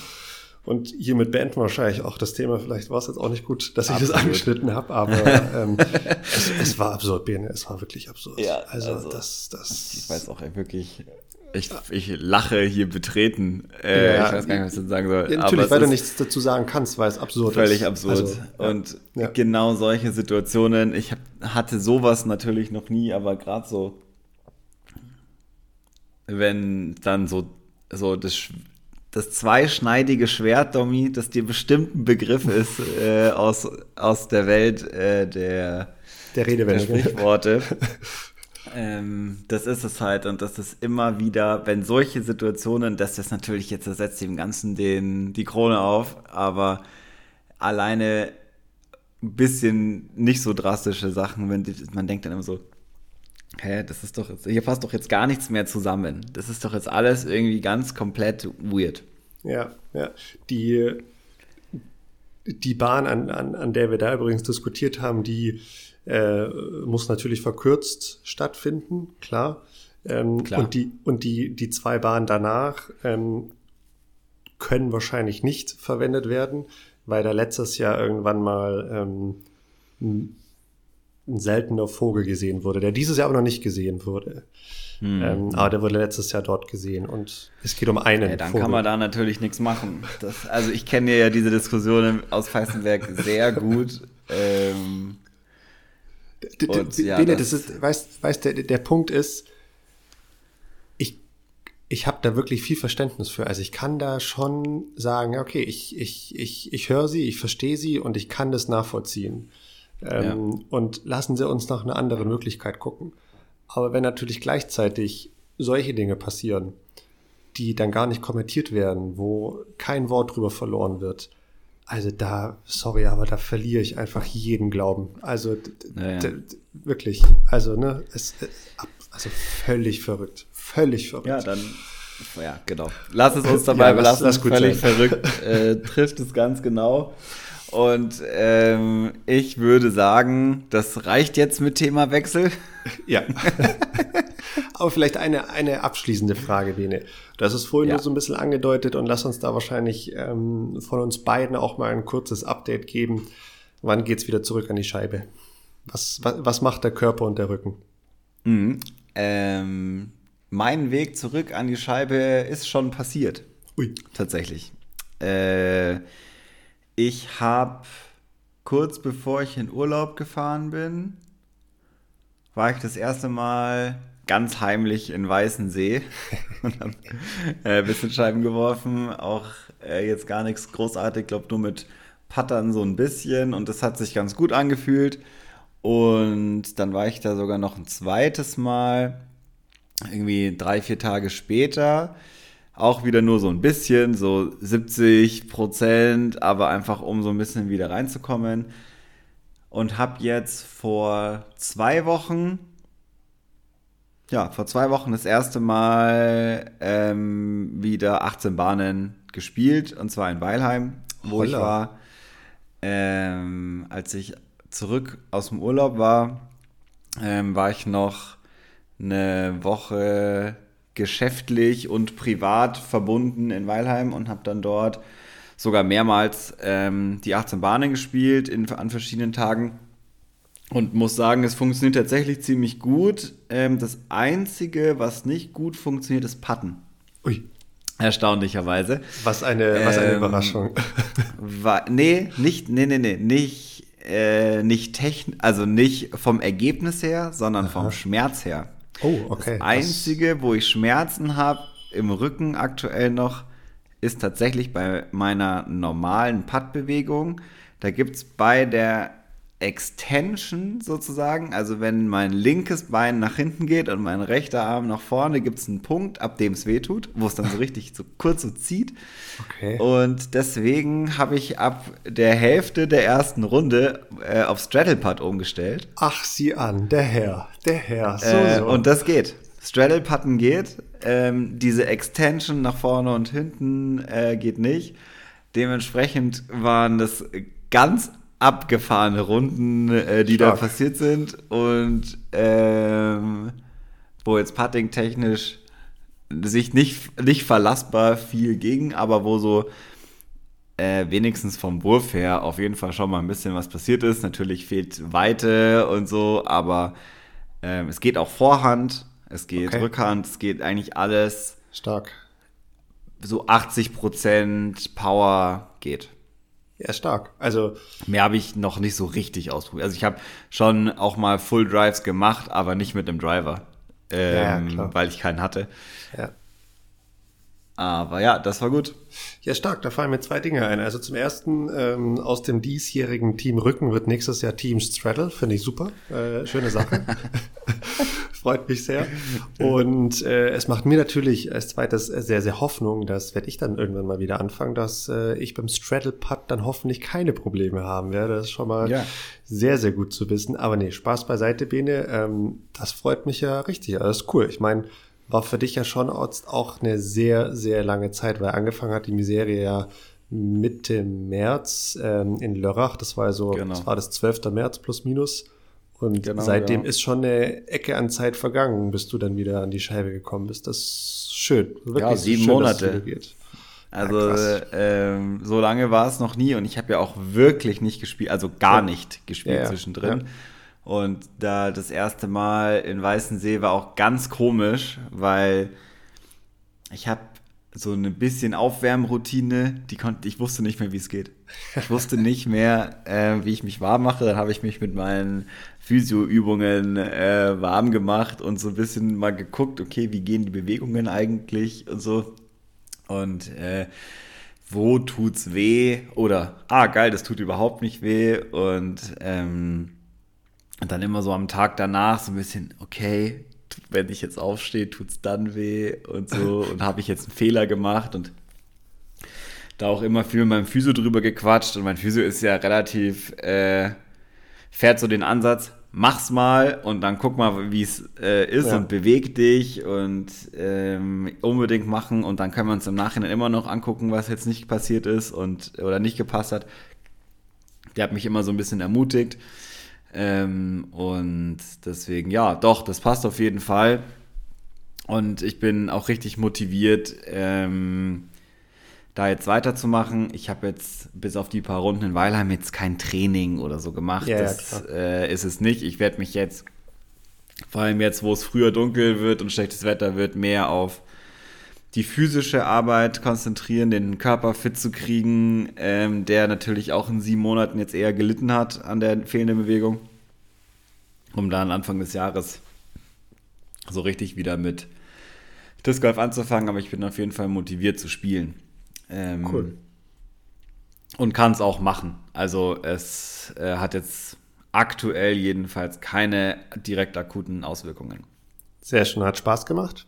S2: Und hiermit beenden wahrscheinlich auch das Thema. Vielleicht war es jetzt auch nicht gut, dass Absolut. ich das angeschnitten habe, aber ähm, es, es, war absurd, Bene. Es war wirklich absurd.
S1: Ja, also, also das, das. Ich weiß auch wirklich. Ich, ich lache hier betreten. Äh, ja, ich weiß gar nicht, was ich sagen soll.
S2: Ja, natürlich, weil du nichts dazu sagen kannst, weil es absurd
S1: völlig
S2: ist.
S1: Völlig absurd. Also, und ja. genau solche Situationen, ich hab, hatte sowas natürlich noch nie, aber gerade so, wenn dann so, so das, das zweischneidige Schwert, Domi, das dir bestimmt ein Begriff ist äh, aus, aus der Welt äh, der,
S2: der Redewendung.
S1: Der Sprichworte. Ähm, das ist es halt und das ist immer wieder, wenn solche Situationen, das ist natürlich jetzt, das setzt dem Ganzen den, die Krone auf, aber alleine ein bisschen nicht so drastische Sachen, wenn die, man denkt dann immer so, hä, das ist doch, hier passt doch jetzt gar nichts mehr zusammen. Das ist doch jetzt alles irgendwie ganz komplett weird.
S2: Ja, ja. Die, die Bahn, an, an, an der wir da übrigens diskutiert haben, die äh, muss natürlich verkürzt stattfinden, klar. Ähm, klar. Und, die, und die, die zwei Bahnen danach ähm, können wahrscheinlich nicht verwendet werden, weil da letztes Jahr irgendwann mal ähm, ein, ein seltener Vogel gesehen wurde, der dieses Jahr aber noch nicht gesehen wurde. Hm. Ähm, aber der wurde letztes Jahr dort gesehen und es geht um einen.
S1: Ja, dann Vogel. kann man da natürlich nichts machen. Das, also ich kenne ja diese Diskussionen aus Feistenberg sehr gut. Ähm,
S2: und, ja, Bene, das, das ist, weißt, weißt der, der Punkt ist, ich, ich habe da wirklich viel Verständnis für. Also ich kann da schon sagen, okay, ich, ich, ich, ich höre sie, ich verstehe sie und ich kann das nachvollziehen. Ähm, ja. Und lassen Sie uns nach einer anderen Möglichkeit gucken. Aber wenn natürlich gleichzeitig solche Dinge passieren, die dann gar nicht kommentiert werden, wo kein Wort drüber verloren wird, also da, sorry, aber da verliere ich einfach jeden Glauben. Also ja, ja. wirklich, also ne, es, also völlig verrückt, völlig verrückt.
S1: Ja, dann, ja, genau. Lass es uns dabei ja, belassen. Lass, lass völlig sein. verrückt äh, trifft es ganz genau. Und ähm, ich würde sagen, das reicht jetzt mit Themawechsel.
S2: Ja. Aber vielleicht eine, eine abschließende Frage, Bene. Du hast es vorhin ja. nur so ein bisschen angedeutet und lass uns da wahrscheinlich ähm, von uns beiden auch mal ein kurzes Update geben. Wann geht's wieder zurück an die Scheibe? Was, was, was macht der Körper und der Rücken?
S1: Mhm. Ähm, mein Weg zurück an die Scheibe ist schon passiert. Ui. Tatsächlich. Äh, ich habe kurz bevor ich in Urlaub gefahren bin, war ich das erste Mal ganz heimlich in Weißensee und habe äh, ein bisschen Scheiben geworfen. Auch äh, jetzt gar nichts großartig, glaube nur mit Pattern so ein bisschen und das hat sich ganz gut angefühlt. Und dann war ich da sogar noch ein zweites Mal, irgendwie drei, vier Tage später auch wieder nur so ein bisschen, so 70 Prozent, aber einfach um so ein bisschen wieder reinzukommen. Und habe jetzt vor zwei Wochen, ja, vor zwei Wochen das erste Mal ähm, wieder 18 Bahnen gespielt, und zwar in Weilheim, wo Holla. ich war. Ähm, als ich zurück aus dem Urlaub war, ähm, war ich noch eine Woche geschäftlich und privat verbunden in Weilheim und habe dann dort sogar mehrmals ähm, die 18 Bahnen gespielt in, an verschiedenen Tagen und muss sagen, es funktioniert tatsächlich ziemlich gut. Ähm, das Einzige, was nicht gut funktioniert, ist Patten. Ui. Erstaunlicherweise.
S2: Was eine, was eine ähm, Überraschung.
S1: War, nee, nicht, nee, nee, nee, nicht, äh, nicht technisch, also nicht vom Ergebnis her, sondern Aha. vom Schmerz her.
S2: Oh, okay.
S1: Das Einzige, wo ich Schmerzen habe im Rücken aktuell noch, ist tatsächlich bei meiner normalen Puttbewegung. Da gibt es bei der Extension sozusagen, also wenn mein linkes Bein nach hinten geht und mein rechter Arm nach vorne, gibt es einen Punkt, ab dem es weh tut, wo es dann so richtig so kurz so zieht. Okay. Und deswegen habe ich ab der Hälfte der ersten Runde äh, auf Straddle Putt umgestellt.
S2: Ach, sieh an, der Herr, der Herr.
S1: So, äh, so. Und das geht. Straddle Putten geht. Ähm, diese Extension nach vorne und hinten äh, geht nicht. Dementsprechend waren das ganz abgefahrene Runden, äh, die Stark. da passiert sind und ähm, wo jetzt Putting technisch sich nicht, nicht verlassbar viel ging, aber wo so äh, wenigstens vom Wurf her auf jeden Fall schon mal ein bisschen was passiert ist. Natürlich fehlt Weite und so, aber ähm, es geht auch Vorhand. Es geht okay. Rückhand, es geht eigentlich alles.
S2: Stark.
S1: So 80% Power geht.
S2: Ja, stark. Also
S1: mehr habe ich noch nicht so richtig ausprobiert. Also ich habe schon auch mal Full Drives gemacht, aber nicht mit dem Driver, ähm, ja, weil ich keinen hatte. Ja. Aber ja, das war gut.
S2: Ja, stark. Da fallen mir zwei Dinge ein. Also zum ersten, ähm, aus dem diesjährigen Team Rücken wird nächstes Jahr Team Straddle. Finde ich super. Äh, schöne Sache. Freut mich sehr. Und äh, es macht mir natürlich als zweites sehr, sehr Hoffnung, dass werde ich dann irgendwann mal wieder anfangen, dass äh, ich beim Straddle Putt dann hoffentlich keine Probleme haben werde. Das ist schon mal ja. sehr, sehr gut zu wissen. Aber nee, Spaß beiseite, Bene. Ähm, das freut mich ja richtig. Das ist cool. Ich meine, war für dich ja schon auch eine sehr, sehr lange Zeit, weil angefangen hat die Miserie ja Mitte März ähm, in Lörrach. Das war so, genau. das war das 12. März plus minus. Und genau, seitdem ja. ist schon eine Ecke an Zeit vergangen, bis du dann wieder an die Scheibe gekommen bist. Das ist schön.
S1: Wirklich ja, sieben schön, Monate. Also ja, ähm, so lange war es noch nie und ich habe ja auch wirklich nicht gespielt, also gar nicht gespielt zwischendrin. Und da das erste Mal in Weißensee war auch ganz komisch, weil ich habe so eine bisschen Aufwärmroutine, die konnte, ich wusste nicht mehr, wie es geht. Ich wusste nicht mehr, äh, wie ich mich warm mache. Dann habe ich mich mit meinen Physioübungen äh, warm gemacht und so ein bisschen mal geguckt, okay, wie gehen die Bewegungen eigentlich und so. Und äh, wo tut's weh? Oder, ah, geil, das tut überhaupt nicht weh. Und ähm, dann immer so am Tag danach so ein bisschen, okay, wenn ich jetzt aufstehe, tut es dann weh und so. Und habe ich jetzt einen Fehler gemacht und da auch immer viel mit meinem Physio drüber gequatscht. Und mein Physio ist ja relativ, äh, fährt so den Ansatz, mach's mal und dann guck mal, wie es äh, ist ja. und beweg dich und ähm, unbedingt machen und dann können wir uns im Nachhinein immer noch angucken, was jetzt nicht passiert ist und oder nicht gepasst hat. Der hat mich immer so ein bisschen ermutigt. Ähm, und deswegen, ja, doch, das passt auf jeden Fall. Und ich bin auch richtig motiviert, ähm, da jetzt weiterzumachen. Ich habe jetzt bis auf die paar Runden in Weilheim jetzt kein Training oder so gemacht. Ja, das ja, äh, ist es nicht. Ich werde mich jetzt, vor allem jetzt, wo es früher dunkel wird und schlechtes Wetter wird, mehr auf die physische Arbeit konzentrieren, den Körper fit zu kriegen, ähm, der natürlich auch in sieben Monaten jetzt eher gelitten hat an der fehlenden Bewegung, um dann Anfang des Jahres so richtig wieder mit Disc Golf anzufangen. Aber ich bin auf jeden Fall motiviert zu spielen. Ähm, cool. Und kann es auch machen. Also es äh, hat jetzt aktuell jedenfalls keine direkt akuten Auswirkungen.
S2: Sehr schön, hat Spaß gemacht.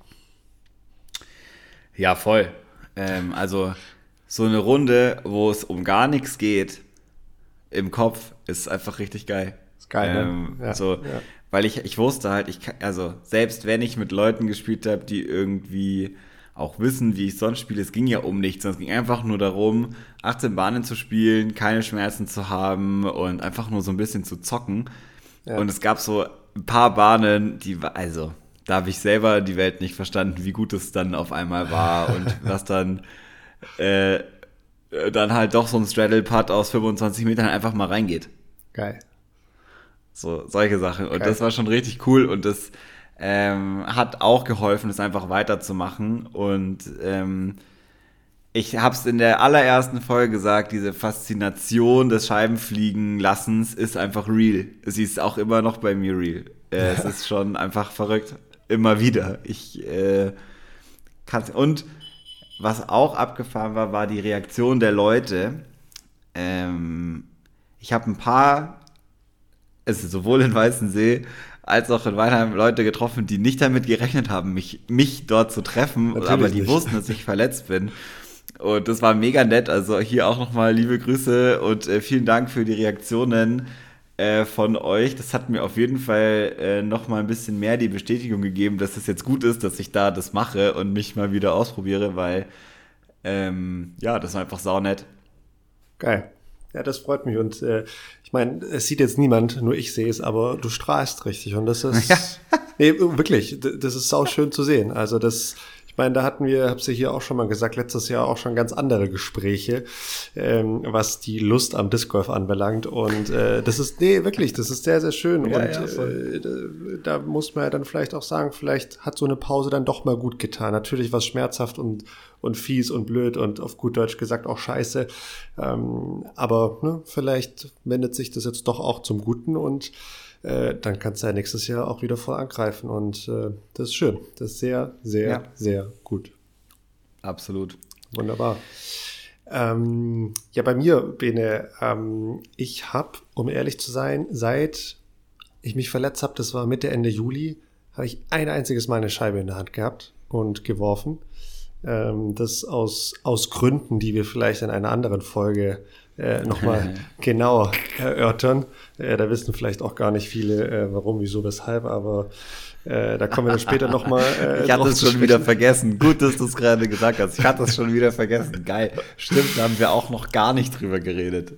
S1: Ja, voll. Ähm, also so eine Runde, wo es um gar nichts geht im Kopf, ist einfach richtig geil. Ist geil, ne? ähm, ja, so, ja. Weil ich, ich wusste halt, ich kann, also selbst wenn ich mit Leuten gespielt habe, die irgendwie auch wissen, wie ich sonst spiele, es ging ja um nichts, es ging einfach nur darum, 18 Bahnen zu spielen, keine Schmerzen zu haben und einfach nur so ein bisschen zu zocken. Ja. Und es gab so ein paar Bahnen, die, also da habe ich selber die Welt nicht verstanden, wie gut es dann auf einmal war und was dann äh, dann halt doch so ein Straddle-Putt aus 25 Metern einfach mal reingeht.
S2: Geil.
S1: So, solche Sachen. Und Geil. das war schon richtig cool und das ähm, hat auch geholfen, es einfach weiterzumachen. Und ähm, ich habe es in der allerersten Folge gesagt, diese Faszination des Scheibenfliegen-Lassens ist einfach real. Sie ist auch immer noch bei mir real. Äh, es ist schon einfach verrückt immer wieder. Ich äh, kann und was auch abgefahren war, war die Reaktion der Leute. Ähm, ich habe ein paar, es ist sowohl in Weißensee als auch in Weinheim Leute getroffen, die nicht damit gerechnet haben, mich, mich dort zu treffen, Natürlich aber die nicht. wussten, dass ich verletzt bin. Und das war mega nett. Also hier auch nochmal liebe Grüße und äh, vielen Dank für die Reaktionen. Äh, von euch. Das hat mir auf jeden Fall äh, noch mal ein bisschen mehr die Bestätigung gegeben, dass es jetzt gut ist, dass ich da das mache und mich mal wieder ausprobiere, weil ähm, ja, das ist einfach saunett.
S2: Geil. Ja, das freut mich. Und äh, ich meine, es sieht jetzt niemand, nur ich sehe es, aber du strahlst richtig. Und das ist. Ja. nee, wirklich, das ist auch schön zu sehen. Also das, Ich meine, da hatten wir, hab's ja hier auch schon mal gesagt, letztes Jahr auch schon ganz andere Gespräche, ähm, was die Lust am Disc Golf anbelangt. Und äh, das ist, nee, wirklich, das ist sehr, sehr schön. Ja, und ja, äh, da muss man ja dann vielleicht auch sagen, vielleicht hat so eine Pause dann doch mal gut getan. Natürlich was schmerzhaft und, und fies und blöd und auf gut Deutsch gesagt auch scheiße. Ähm, aber ne, vielleicht wendet sich das jetzt doch auch zum Guten und äh, dann kannst du ja nächstes Jahr auch wieder voll angreifen. Und äh, das ist schön. Das ist sehr, sehr, ja. sehr gut.
S1: Absolut.
S2: Wunderbar. Ähm, ja, bei mir, Bene, ähm, ich habe, um ehrlich zu sein, seit ich mich verletzt habe, das war Mitte, Ende Juli, habe ich ein einziges Mal eine Scheibe in der Hand gehabt und geworfen. Ähm, das aus, aus Gründen, die wir vielleicht in einer anderen Folge äh, nochmal genau erörtern. Äh, da wissen vielleicht auch gar nicht viele, äh, warum, wieso, weshalb, aber äh, da kommen wir dann später nochmal.
S1: Äh, ich hatte es schon wieder vergessen. Gut, dass du es gerade gesagt hast. Ich hatte es schon wieder vergessen. Geil. Stimmt, da haben wir auch noch gar nicht drüber geredet.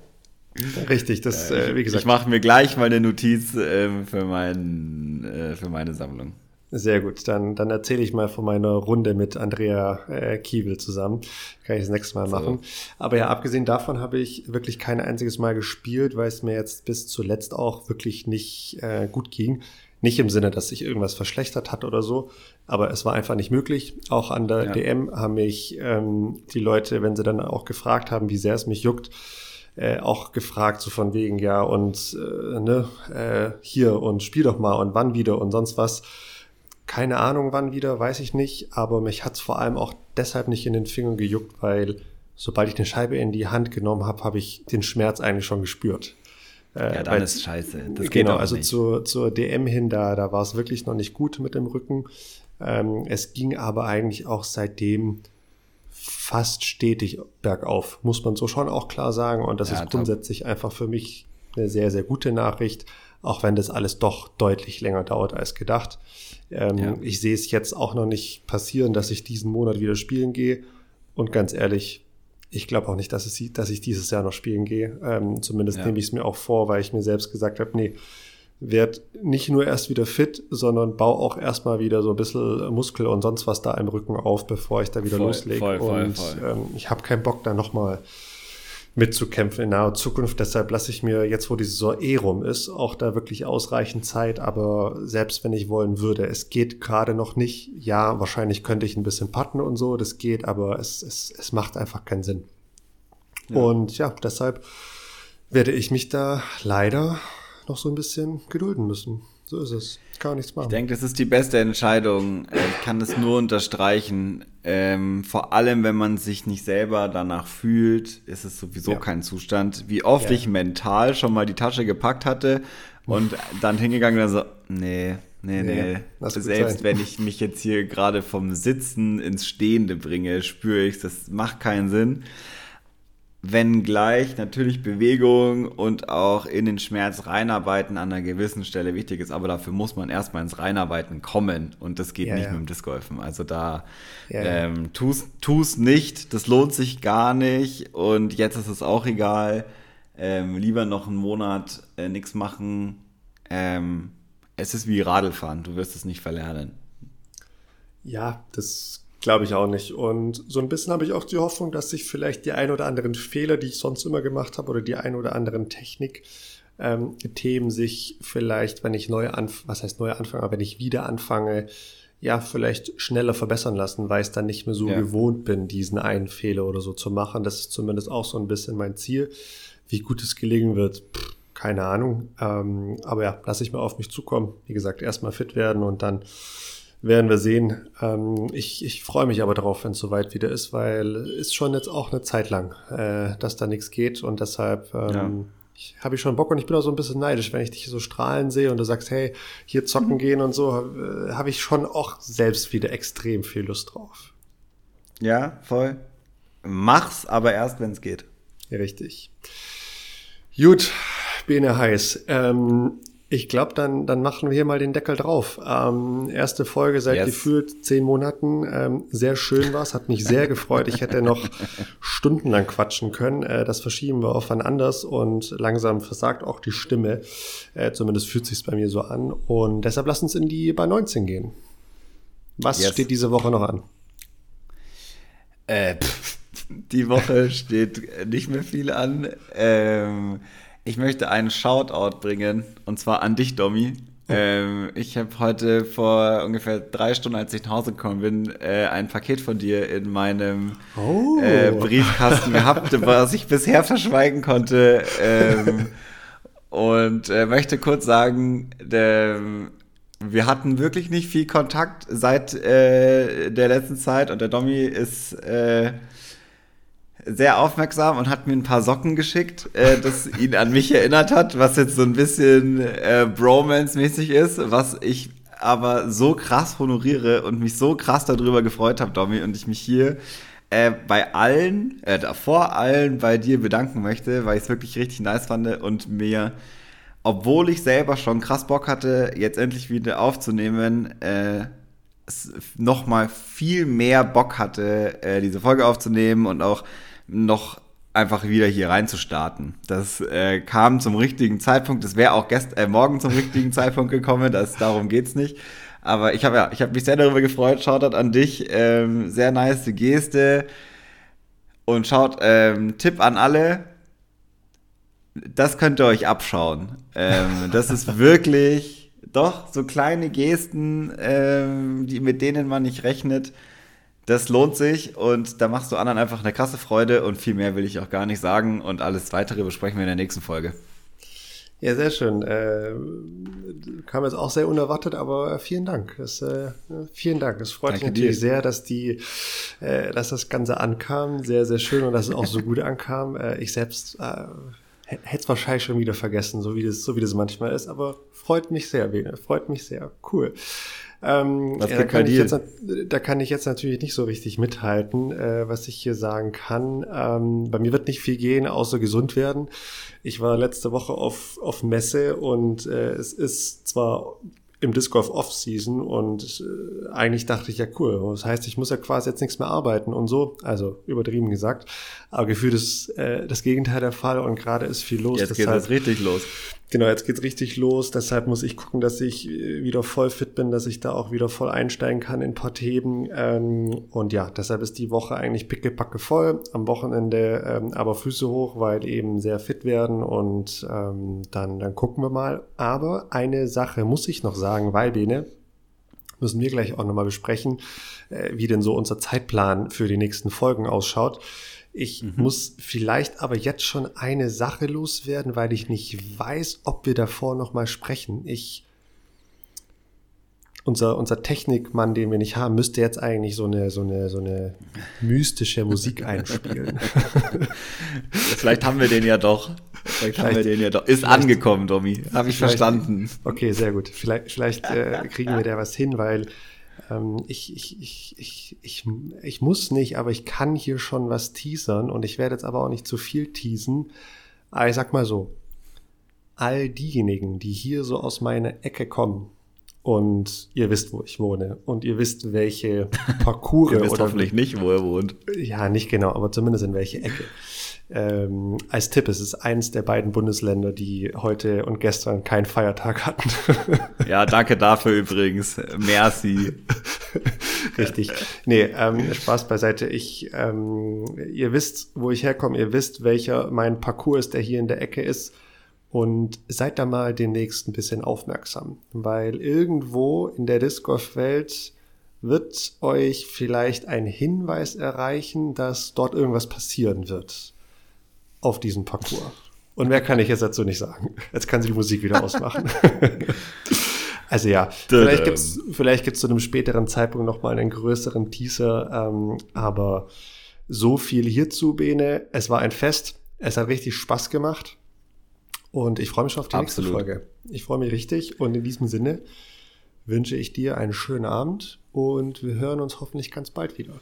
S2: Richtig, das, äh, wie gesagt.
S1: Ich mache mir gleich mal eine Notiz äh, für, mein, äh, für meine Sammlung.
S2: Sehr gut, dann, dann erzähle ich mal von meiner Runde mit Andrea äh, Kiewel zusammen. Kann ich das nächste Mal machen. So. Aber ja, abgesehen davon habe ich wirklich kein einziges Mal gespielt, weil es mir jetzt bis zuletzt auch wirklich nicht äh, gut ging. Nicht im Sinne, dass sich irgendwas verschlechtert hat oder so, aber es war einfach nicht möglich. Auch an der ja. DM haben mich ähm, die Leute, wenn sie dann auch gefragt haben, wie sehr es mich juckt, äh, auch gefragt, so von wegen, ja, und äh, ne, äh, hier und spiel doch mal und wann wieder und sonst was. Keine Ahnung wann wieder, weiß ich nicht, aber mich hat's vor allem auch deshalb nicht in den Fingern gejuckt, weil sobald ich eine Scheibe in die Hand genommen habe, habe ich den Schmerz eigentlich schon gespürt.
S1: Äh, ja, dann weil, ist scheiße.
S2: Das genau, also nicht. Zur, zur DM hin, da, da war es wirklich noch nicht gut mit dem Rücken. Ähm, es ging aber eigentlich auch seitdem fast stetig bergauf, muss man so schon auch klar sagen. Und das ja, ist grundsätzlich top. einfach für mich eine sehr, sehr gute Nachricht, auch wenn das alles doch deutlich länger dauert als gedacht. Ähm, ja. Ich sehe es jetzt auch noch nicht passieren, dass ich diesen Monat wieder spielen gehe. Und ganz ehrlich, ich glaube auch nicht, dass, es, dass ich dieses Jahr noch spielen gehe. Ähm, zumindest ja. nehme ich es mir auch vor, weil ich mir selbst gesagt habe, nee, werd nicht nur erst wieder fit, sondern baue auch erstmal wieder so ein bisschen Muskel und sonst was da im Rücken auf, bevor ich da wieder voll, loslege. Voll, voll, und ähm, ich habe keinen Bock, da nochmal mitzukämpfen in naher Zukunft. Deshalb lasse ich mir jetzt, wo die Saison eh rum ist, auch da wirklich ausreichend Zeit. Aber selbst wenn ich wollen würde, es geht gerade noch nicht. Ja, wahrscheinlich könnte ich ein bisschen patten und so, das geht, aber es, es, es macht einfach keinen Sinn. Ja. Und ja, deshalb werde ich mich da leider noch so ein bisschen gedulden müssen. So ist es. Gar nichts machen.
S1: Ich denke, das ist die beste Entscheidung. Ich kann das nur unterstreichen. Ähm, vor allem, wenn man sich nicht selber danach fühlt, ist es sowieso ja. kein Zustand. Wie oft ja. ich mental schon mal die Tasche gepackt hatte und dann hingegangen und so, nee, nee, nee. nee. Selbst wenn ich mich jetzt hier gerade vom Sitzen ins Stehende bringe, spüre ich, das macht keinen Sinn wenngleich natürlich Bewegung und auch in den Schmerz reinarbeiten an einer gewissen Stelle wichtig ist, aber dafür muss man erstmal ins Reinarbeiten kommen und das geht ja, nicht ja. mit dem Discgolfen. Also da ja, ähm, tu's, tu's nicht, das lohnt sich gar nicht und jetzt ist es auch egal. Ähm, lieber noch einen Monat äh, nichts machen. Ähm, es ist wie Radlfahren, du wirst es nicht verlernen.
S2: Ja, das Glaube ich auch nicht. Und so ein bisschen habe ich auch die Hoffnung, dass sich vielleicht die ein oder anderen Fehler, die ich sonst immer gemacht habe, oder die ein oder anderen Technik, ähm, sich vielleicht, wenn ich neu anfange, was heißt neu anfange, aber wenn ich wieder anfange, ja, vielleicht schneller verbessern lassen, weil ich dann nicht mehr so ja. gewohnt bin, diesen einen Fehler oder so zu machen. Das ist zumindest auch so ein bisschen mein Ziel. Wie gut es gelingen wird, pff, keine Ahnung. Ähm, aber ja, lasse ich mal auf mich zukommen. Wie gesagt, erstmal fit werden und dann werden wir sehen. Ähm, ich, ich freue mich aber darauf, wenn es soweit wieder ist, weil ist schon jetzt auch eine Zeit lang, äh, dass da nichts geht und deshalb ähm, ja. ich, habe ich schon Bock und ich bin auch so ein bisschen neidisch, wenn ich dich so strahlen sehe und du sagst, hey, hier zocken mhm. gehen und so, äh, habe ich schon auch selbst wieder extrem viel Lust drauf.
S1: Ja, voll. Mach's, aber erst, wenn es geht.
S2: Ja, richtig. Gut, Bene heiß. Ähm, ich glaube, dann, dann machen wir hier mal den Deckel drauf. Ähm, erste Folge seit yes. gefühlt zehn Monaten. Ähm, sehr schön war es, hat mich sehr gefreut. Ich hätte noch stundenlang quatschen können. Äh, das verschieben wir auf wann anders und langsam versagt auch die Stimme. Äh, zumindest fühlt sich bei mir so an. Und deshalb lass uns in die bei 19 gehen. Was yes. steht diese Woche noch an?
S1: Äh, die Woche steht nicht mehr viel an. Ähm, ich möchte einen Shoutout bringen, und zwar an dich, Domi. Ähm, ich habe heute vor ungefähr drei Stunden, als ich nach Hause gekommen bin, äh, ein Paket von dir in meinem oh. äh, Briefkasten gehabt, was ich bisher verschweigen konnte. Ähm, und äh, möchte kurz sagen, der, wir hatten wirklich nicht viel Kontakt seit äh, der letzten Zeit und der Domi ist äh, sehr aufmerksam und hat mir ein paar Socken geschickt, äh, das ihn an mich erinnert hat, was jetzt so ein bisschen äh, Bromance-mäßig ist, was ich aber so krass honoriere und mich so krass darüber gefreut habe, Domi, und ich mich hier äh, bei allen, äh, vor allen bei dir bedanken möchte, weil ich es wirklich richtig nice fand und mir, obwohl ich selber schon krass Bock hatte, jetzt endlich wieder aufzunehmen, äh, noch mal viel mehr Bock hatte, äh, diese Folge aufzunehmen und auch noch einfach wieder hier reinzustarten. Das äh, kam zum richtigen Zeitpunkt. Das wäre auch gest äh, morgen zum richtigen Zeitpunkt gekommen. Das, darum geht's nicht. Aber ich habe ja, ich habe mich sehr darüber gefreut. Schaut an dich. Ähm, sehr nice Geste. Und schaut, ähm, Tipp an alle. Das könnt ihr euch abschauen. Ähm, das ist wirklich doch so kleine Gesten, ähm, die, mit denen man nicht rechnet das lohnt sich und da machst du anderen einfach eine krasse Freude und viel mehr will ich auch gar nicht sagen und alles weitere besprechen wir in der nächsten Folge.
S2: Ja, sehr schön. Äh, kam jetzt auch sehr unerwartet, aber vielen Dank. Das, äh, vielen Dank. Es freut Danke mich natürlich dir. sehr, dass die, äh, dass das Ganze ankam. Sehr, sehr schön und dass es auch so gut ankam. Äh, ich selbst äh, hätte es wahrscheinlich schon wieder vergessen, so wie das, so wie das manchmal ist, aber freut mich sehr, Bene. Freut mich sehr. Cool. Ähm, ja, da, kann ich jetzt, da kann ich jetzt natürlich nicht so richtig mithalten, äh, was ich hier sagen kann. Ähm, bei mir wird nicht viel gehen, außer gesund werden. Ich war letzte Woche auf, auf Messe und äh, es ist zwar im Disc Golf Off-Season und äh, eigentlich dachte ich ja cool. Das heißt, ich muss ja quasi jetzt nichts mehr arbeiten und so, also übertrieben gesagt. Aber gefühlt ist äh, das Gegenteil der Fall und gerade ist viel los.
S1: Jetzt geht es richtig los.
S2: Genau, jetzt geht's richtig los. Deshalb muss ich gucken, dass ich äh, wieder voll fit bin, dass ich da auch wieder voll einsteigen kann in Themen. Ähm, und ja, deshalb ist die Woche eigentlich pickepacke voll. Am Wochenende ähm, aber Füße hoch, weil eben sehr fit werden und ähm, dann, dann gucken wir mal. Aber eine Sache muss ich noch sagen, weil Bene, müssen wir gleich auch nochmal besprechen, äh, wie denn so unser Zeitplan für die nächsten Folgen ausschaut. Ich mhm. muss vielleicht aber jetzt schon eine Sache loswerden, weil ich nicht weiß, ob wir davor noch mal sprechen. Ich unser, unser Technikmann, den wir nicht haben, müsste jetzt eigentlich so eine, so eine, so eine mystische Musik einspielen.
S1: Vielleicht haben wir den ja doch. Vielleicht, vielleicht haben wir den ja doch. Ist angekommen, Domi. Habe ich verstanden.
S2: Okay, sehr gut. Vielleicht, vielleicht äh, kriegen wir da was hin, weil ich, ich, ich, ich, ich, ich muss nicht, aber ich kann hier schon was teasern und ich werde jetzt aber auch nicht zu viel teasen. Aber ich sag mal so, all diejenigen, die hier so aus meiner Ecke kommen, und ihr wisst, wo ich wohne. Und ihr wisst, welche Parcours.
S1: ihr wisst oder hoffentlich nicht, wo er wohnt.
S2: Ja, nicht genau, aber zumindest in welche Ecke. Ähm, als Tipp, es ist eins der beiden Bundesländer, die heute und gestern keinen Feiertag hatten.
S1: ja, danke dafür übrigens. Merci.
S2: Richtig. Nee, ähm, Spaß beiseite. Ich, ähm, ihr wisst, wo ich herkomme, ihr wisst, welcher mein Parcours ist, der hier in der Ecke ist. Und seid da mal demnächst ein bisschen aufmerksam, weil irgendwo in der Disc Golf Welt wird euch vielleicht ein Hinweis erreichen, dass dort irgendwas passieren wird auf diesem Parcours. Und mehr kann ich jetzt dazu nicht sagen. Jetzt kann sie die Musik wieder ausmachen. also ja, vielleicht gibt's vielleicht gibt's zu einem späteren Zeitpunkt noch mal einen größeren Teaser. Ähm, aber so viel hierzu, Bene. Es war ein Fest. Es hat richtig Spaß gemacht. Und ich freue mich schon auf die Absolut. nächste Folge. Ich freue mich richtig. Und in diesem Sinne wünsche ich dir einen schönen Abend und wir hören uns hoffentlich ganz bald wieder.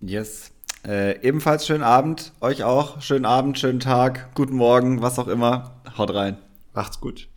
S1: Yes. Äh, ebenfalls schönen Abend, euch auch. Schönen Abend, schönen Tag, guten Morgen, was auch immer. Haut rein.
S2: Macht's gut.